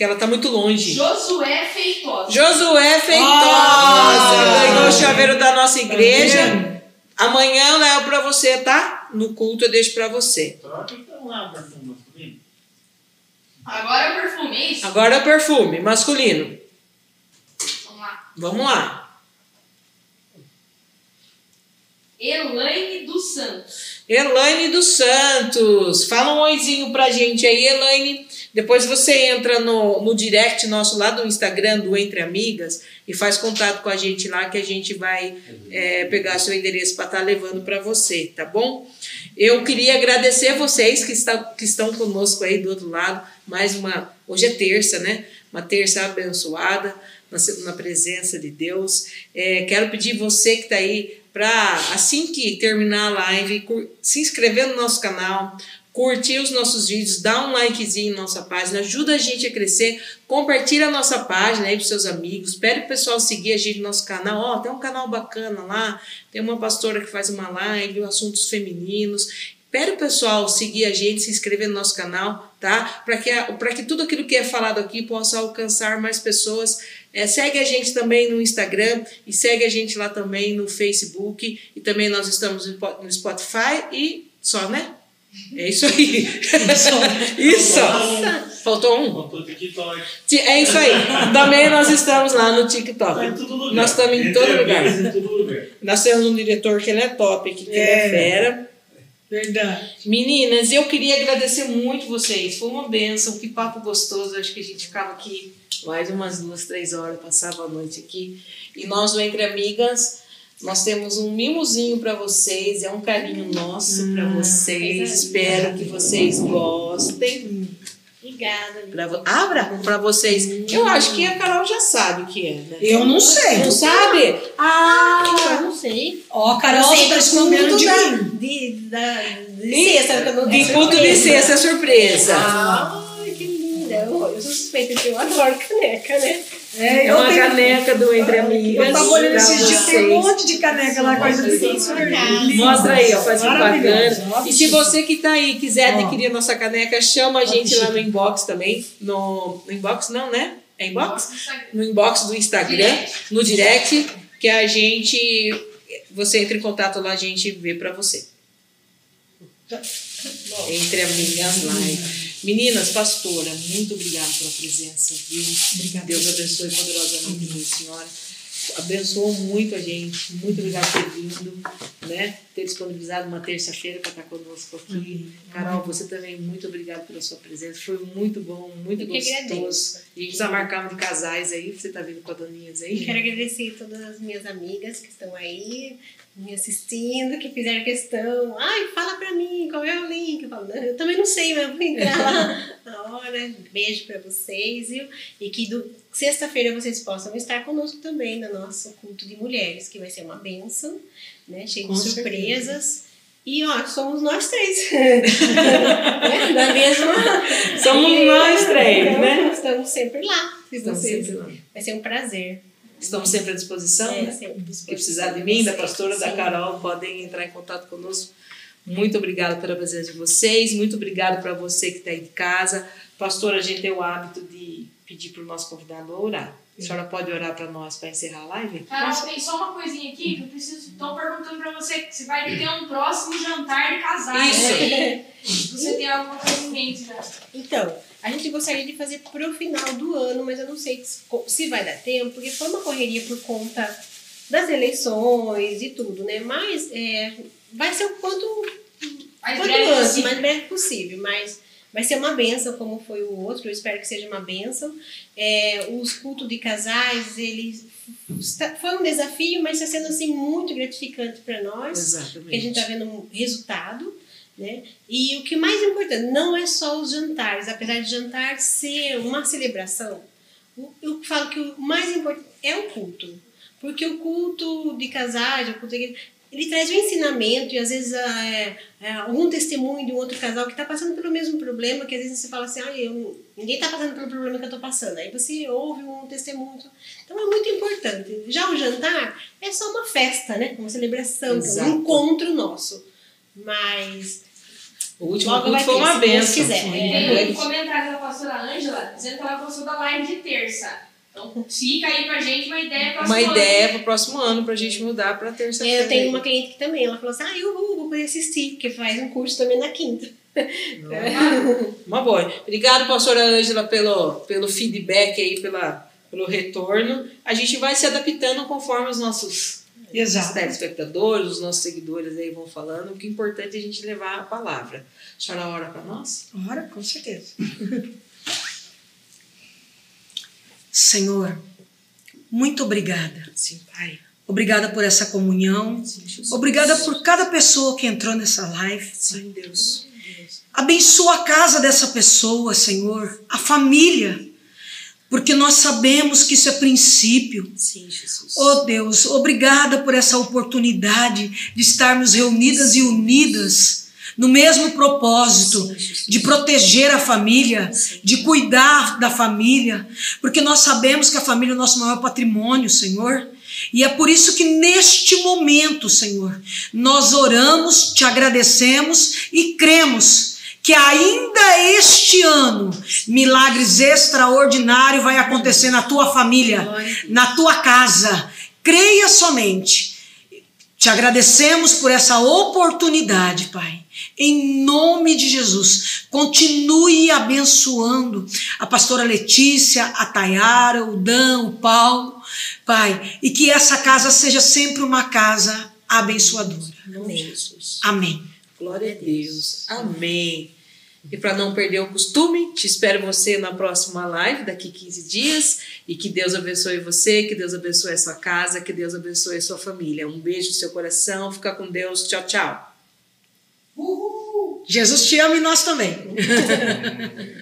Tá. Que ela tá muito longe. Josué Feitosa. Josué Feitosa Ah! ganhou o chaveiro da nossa igreja. Amanhã eu levo pra você, tá? No culto eu deixo pra você. Troca então lá o perfume masculino. Agora é o perfume, é isso? Agora é o perfume masculino. Vamos lá. Vamos lá. Elaine dos Santos. Elaine dos Santos. Fala um oizinho pra gente aí, Elaine. Depois você entra no, no direct nosso lá do Instagram, do Entre Amigas, e faz contato com a gente lá que a gente vai é, pegar seu endereço para estar levando para você, tá bom? Eu queria agradecer vocês que, está, que estão conosco aí do outro lado. Mais uma. Hoje é terça, né? Uma terça abençoada na, na presença de Deus. É, quero pedir você que está aí para, assim que terminar a live, se inscrever no nosso canal, curtir os nossos vídeos, dá um likezinho na nossa página, ajuda a gente a crescer, compartilha a nossa página aí para seus amigos, pede o pessoal seguir a gente no nosso canal, ó, tem um canal bacana lá, tem uma pastora que faz uma live, assuntos femininos, pede o pessoal seguir a gente, se inscrever no nosso canal, tá? Para que, que tudo aquilo que é falado aqui possa alcançar mais pessoas. É, segue a gente também no Instagram e segue a gente lá também no Facebook e também nós estamos no Po- no Spotify e só, né? É isso aí. isso. Faltou um? Faltou TikTok. Ti- É isso aí. Também nós estamos lá no Tá em TikTok. todo lugar. Nós estamos em todo lugar. Em todo lugar. Nós temos um diretor que ele é top que ele é É. fera. Verdade. Meninas, eu queria agradecer muito vocês. Foi uma benção, que papo gostoso. Acho que a gente ficava aqui mais umas duas, três horas, passava a noite aqui. E nós, do Entre Amigas, nós temos um mimozinho para vocês, é um carinho nosso para vocês. coisa Espero que vocês gostem. Obrigada. Pra, abra para vocês. Eu acho que a Carol já sabe o que é, né? Eu não sei. Não sabe? Ah! Eu não sei. Ó, Eu Carol, tá do escondendo de de, da, de De- De é de surpresa. sexta, surpresa. Ai, que linda. Eu, eu sou suspeita que eu adoro caneca, né? É, É eu uma tenho- caneca do Entre Amigas. Eu tava olhando esses dias, tem um monte de caneca lá, coisa casa. Mostra aí, ó, faz um bacana. E se você que tá aí quiser adquirir a nossa caneca, chama a gente lá no inbox também. No, no inbox não, né? É inbox? No inbox do Instagram, no direct, que a gente. Você entra em contato lá, a gente vê pra você. Entre amigas live. Meninas, pastora, muito obrigada pela presença, viu? Obrigada. Deus abençoe poderosamente a senhora. Abençoou muito a gente. Muito obrigada por ter vindo, né? Ter disponibilizado uma terça-feira para estar conosco aqui. Carol, você também, muito obrigada pela sua presença. Foi muito bom, muito Eu gostoso. A gente um de casais aí. Você tá vindo com a Doninhas aí? quero agradecer todas as minhas amigas que estão aí, me assistindo, que fizeram questão. Ai, fala pra mim, qual é o link? Eu falo, não, eu também não sei, mas eu vou entrar lá na hora. Beijo pra vocês, viu? E que do- sexta-feira vocês possam estar conosco também no nosso culto de mulheres, que vai ser uma bênção, né? Cheio Com de certeza. surpresas. E ó, somos nós três. né? Da mesma. Somos E- nós três, então, né? Estamos sempre lá. Se Estamos vocês. sempre lá. Vai ser um prazer. Estamos sempre à disposição, É, né? sempre Se precisar de mim, da pastora, da Sim. Carol, podem entrar em contato conosco. Muito obrigada pela presença de vocês, muito obrigada para você que está aí de casa. Pastora, a gente tem o hábito de pedir para o nosso convidado orar. A senhora pode orar para nós para encerrar a live? Carol, tem só uma coisinha aqui que eu preciso. Estão perguntando pra você se vai ter um próximo jantar de casais. Isso. Se você tem alguma coisa em mente já. Então, a gente gostaria de fazer pro final do ano, mas eu não sei se- se vai dar tempo, porque foi uma correria por conta das eleições e tudo, né? Mas é, vai ser o quanto, Mais quanto breve antes, possível. mais breve possível, mas vai ser uma benção como foi o outro, eu espero que seja uma benção. É, os cultos de casais, eles foi um desafio, mas está sendo assim muito gratificante para nós porque a gente está vendo um resultado, né? E o que mais importante, não é só os jantares, apesar de jantar ser uma celebração, eu falo que o mais importante é o culto. Porque o culto de casais, o culto de- ele traz um ensinamento e às vezes ah, é, é, algum testemunho de um outro casal que está passando pelo mesmo problema, que às vezes você fala assim, ah, eu, ninguém está passando pelo problema que eu estou passando. Aí você ouve um testemunho. Então é muito importante. Já o jantar é só uma festa, né? Uma celebração, é Exato. um encontro nosso. Mas O último Logo culto foi uma se benção. quiser. Foi É. Um comentário da pastora Ângela dizendo que ela gostou da live de terça. Então fica aí pra gente uma ideia pra Uma ideia para o próximo ano para a gente mudar para terça-feira. eu tenho uma cliente que também, ela falou assim, ah, eu vou, vou poder assistir, porque faz um curso também na quinta. Uma boa. Obrigado, pastora Ângela, pelo, pelo feedback aí, pela, pelo retorno. A gente vai se adaptando conforme os nossos Exato. telespectadores, os nossos seguidores aí vão falando. O que é importante é a gente levar a palavra. A senhora ora para nós? Ora, com certeza. Senhor, muito obrigada. Sim, Pai. Obrigada por essa comunhão. Sim. Obrigada por cada pessoa que entrou nessa live. Sim, Deus. Abençoa a casa dessa pessoa, Senhor, a família, porque nós sabemos que isso é princípio. Sim, Jesus. Oh Deus, obrigada por essa oportunidade de estarmos reunidas e unidas no mesmo propósito de proteger a família, de cuidar da família, porque nós sabemos que a família é o nosso maior patrimônio, Senhor. E é por isso que neste momento, Senhor, nós oramos, te agradecemos e cremos que ainda este ano milagres extraordinários vai acontecer na tua família, na tua casa. Creia somente. Te agradecemos por essa oportunidade, Pai. Em nome de Jesus, continue abençoando a pastora Letícia, a Tayara, o Dan, o Paulo, Pai, e que essa casa seja sempre uma casa abençoadora. Amém, Jesus. Amém. Glória a Deus. Amém. E para não perder o costume, te espero você na próxima live, daqui 15 dias. E que Deus abençoe você, que Deus abençoe a sua casa, que Deus abençoe a sua família. Um beijo no seu coração. Fica com Deus. Tchau, tchau. Jesus te ama e nós também.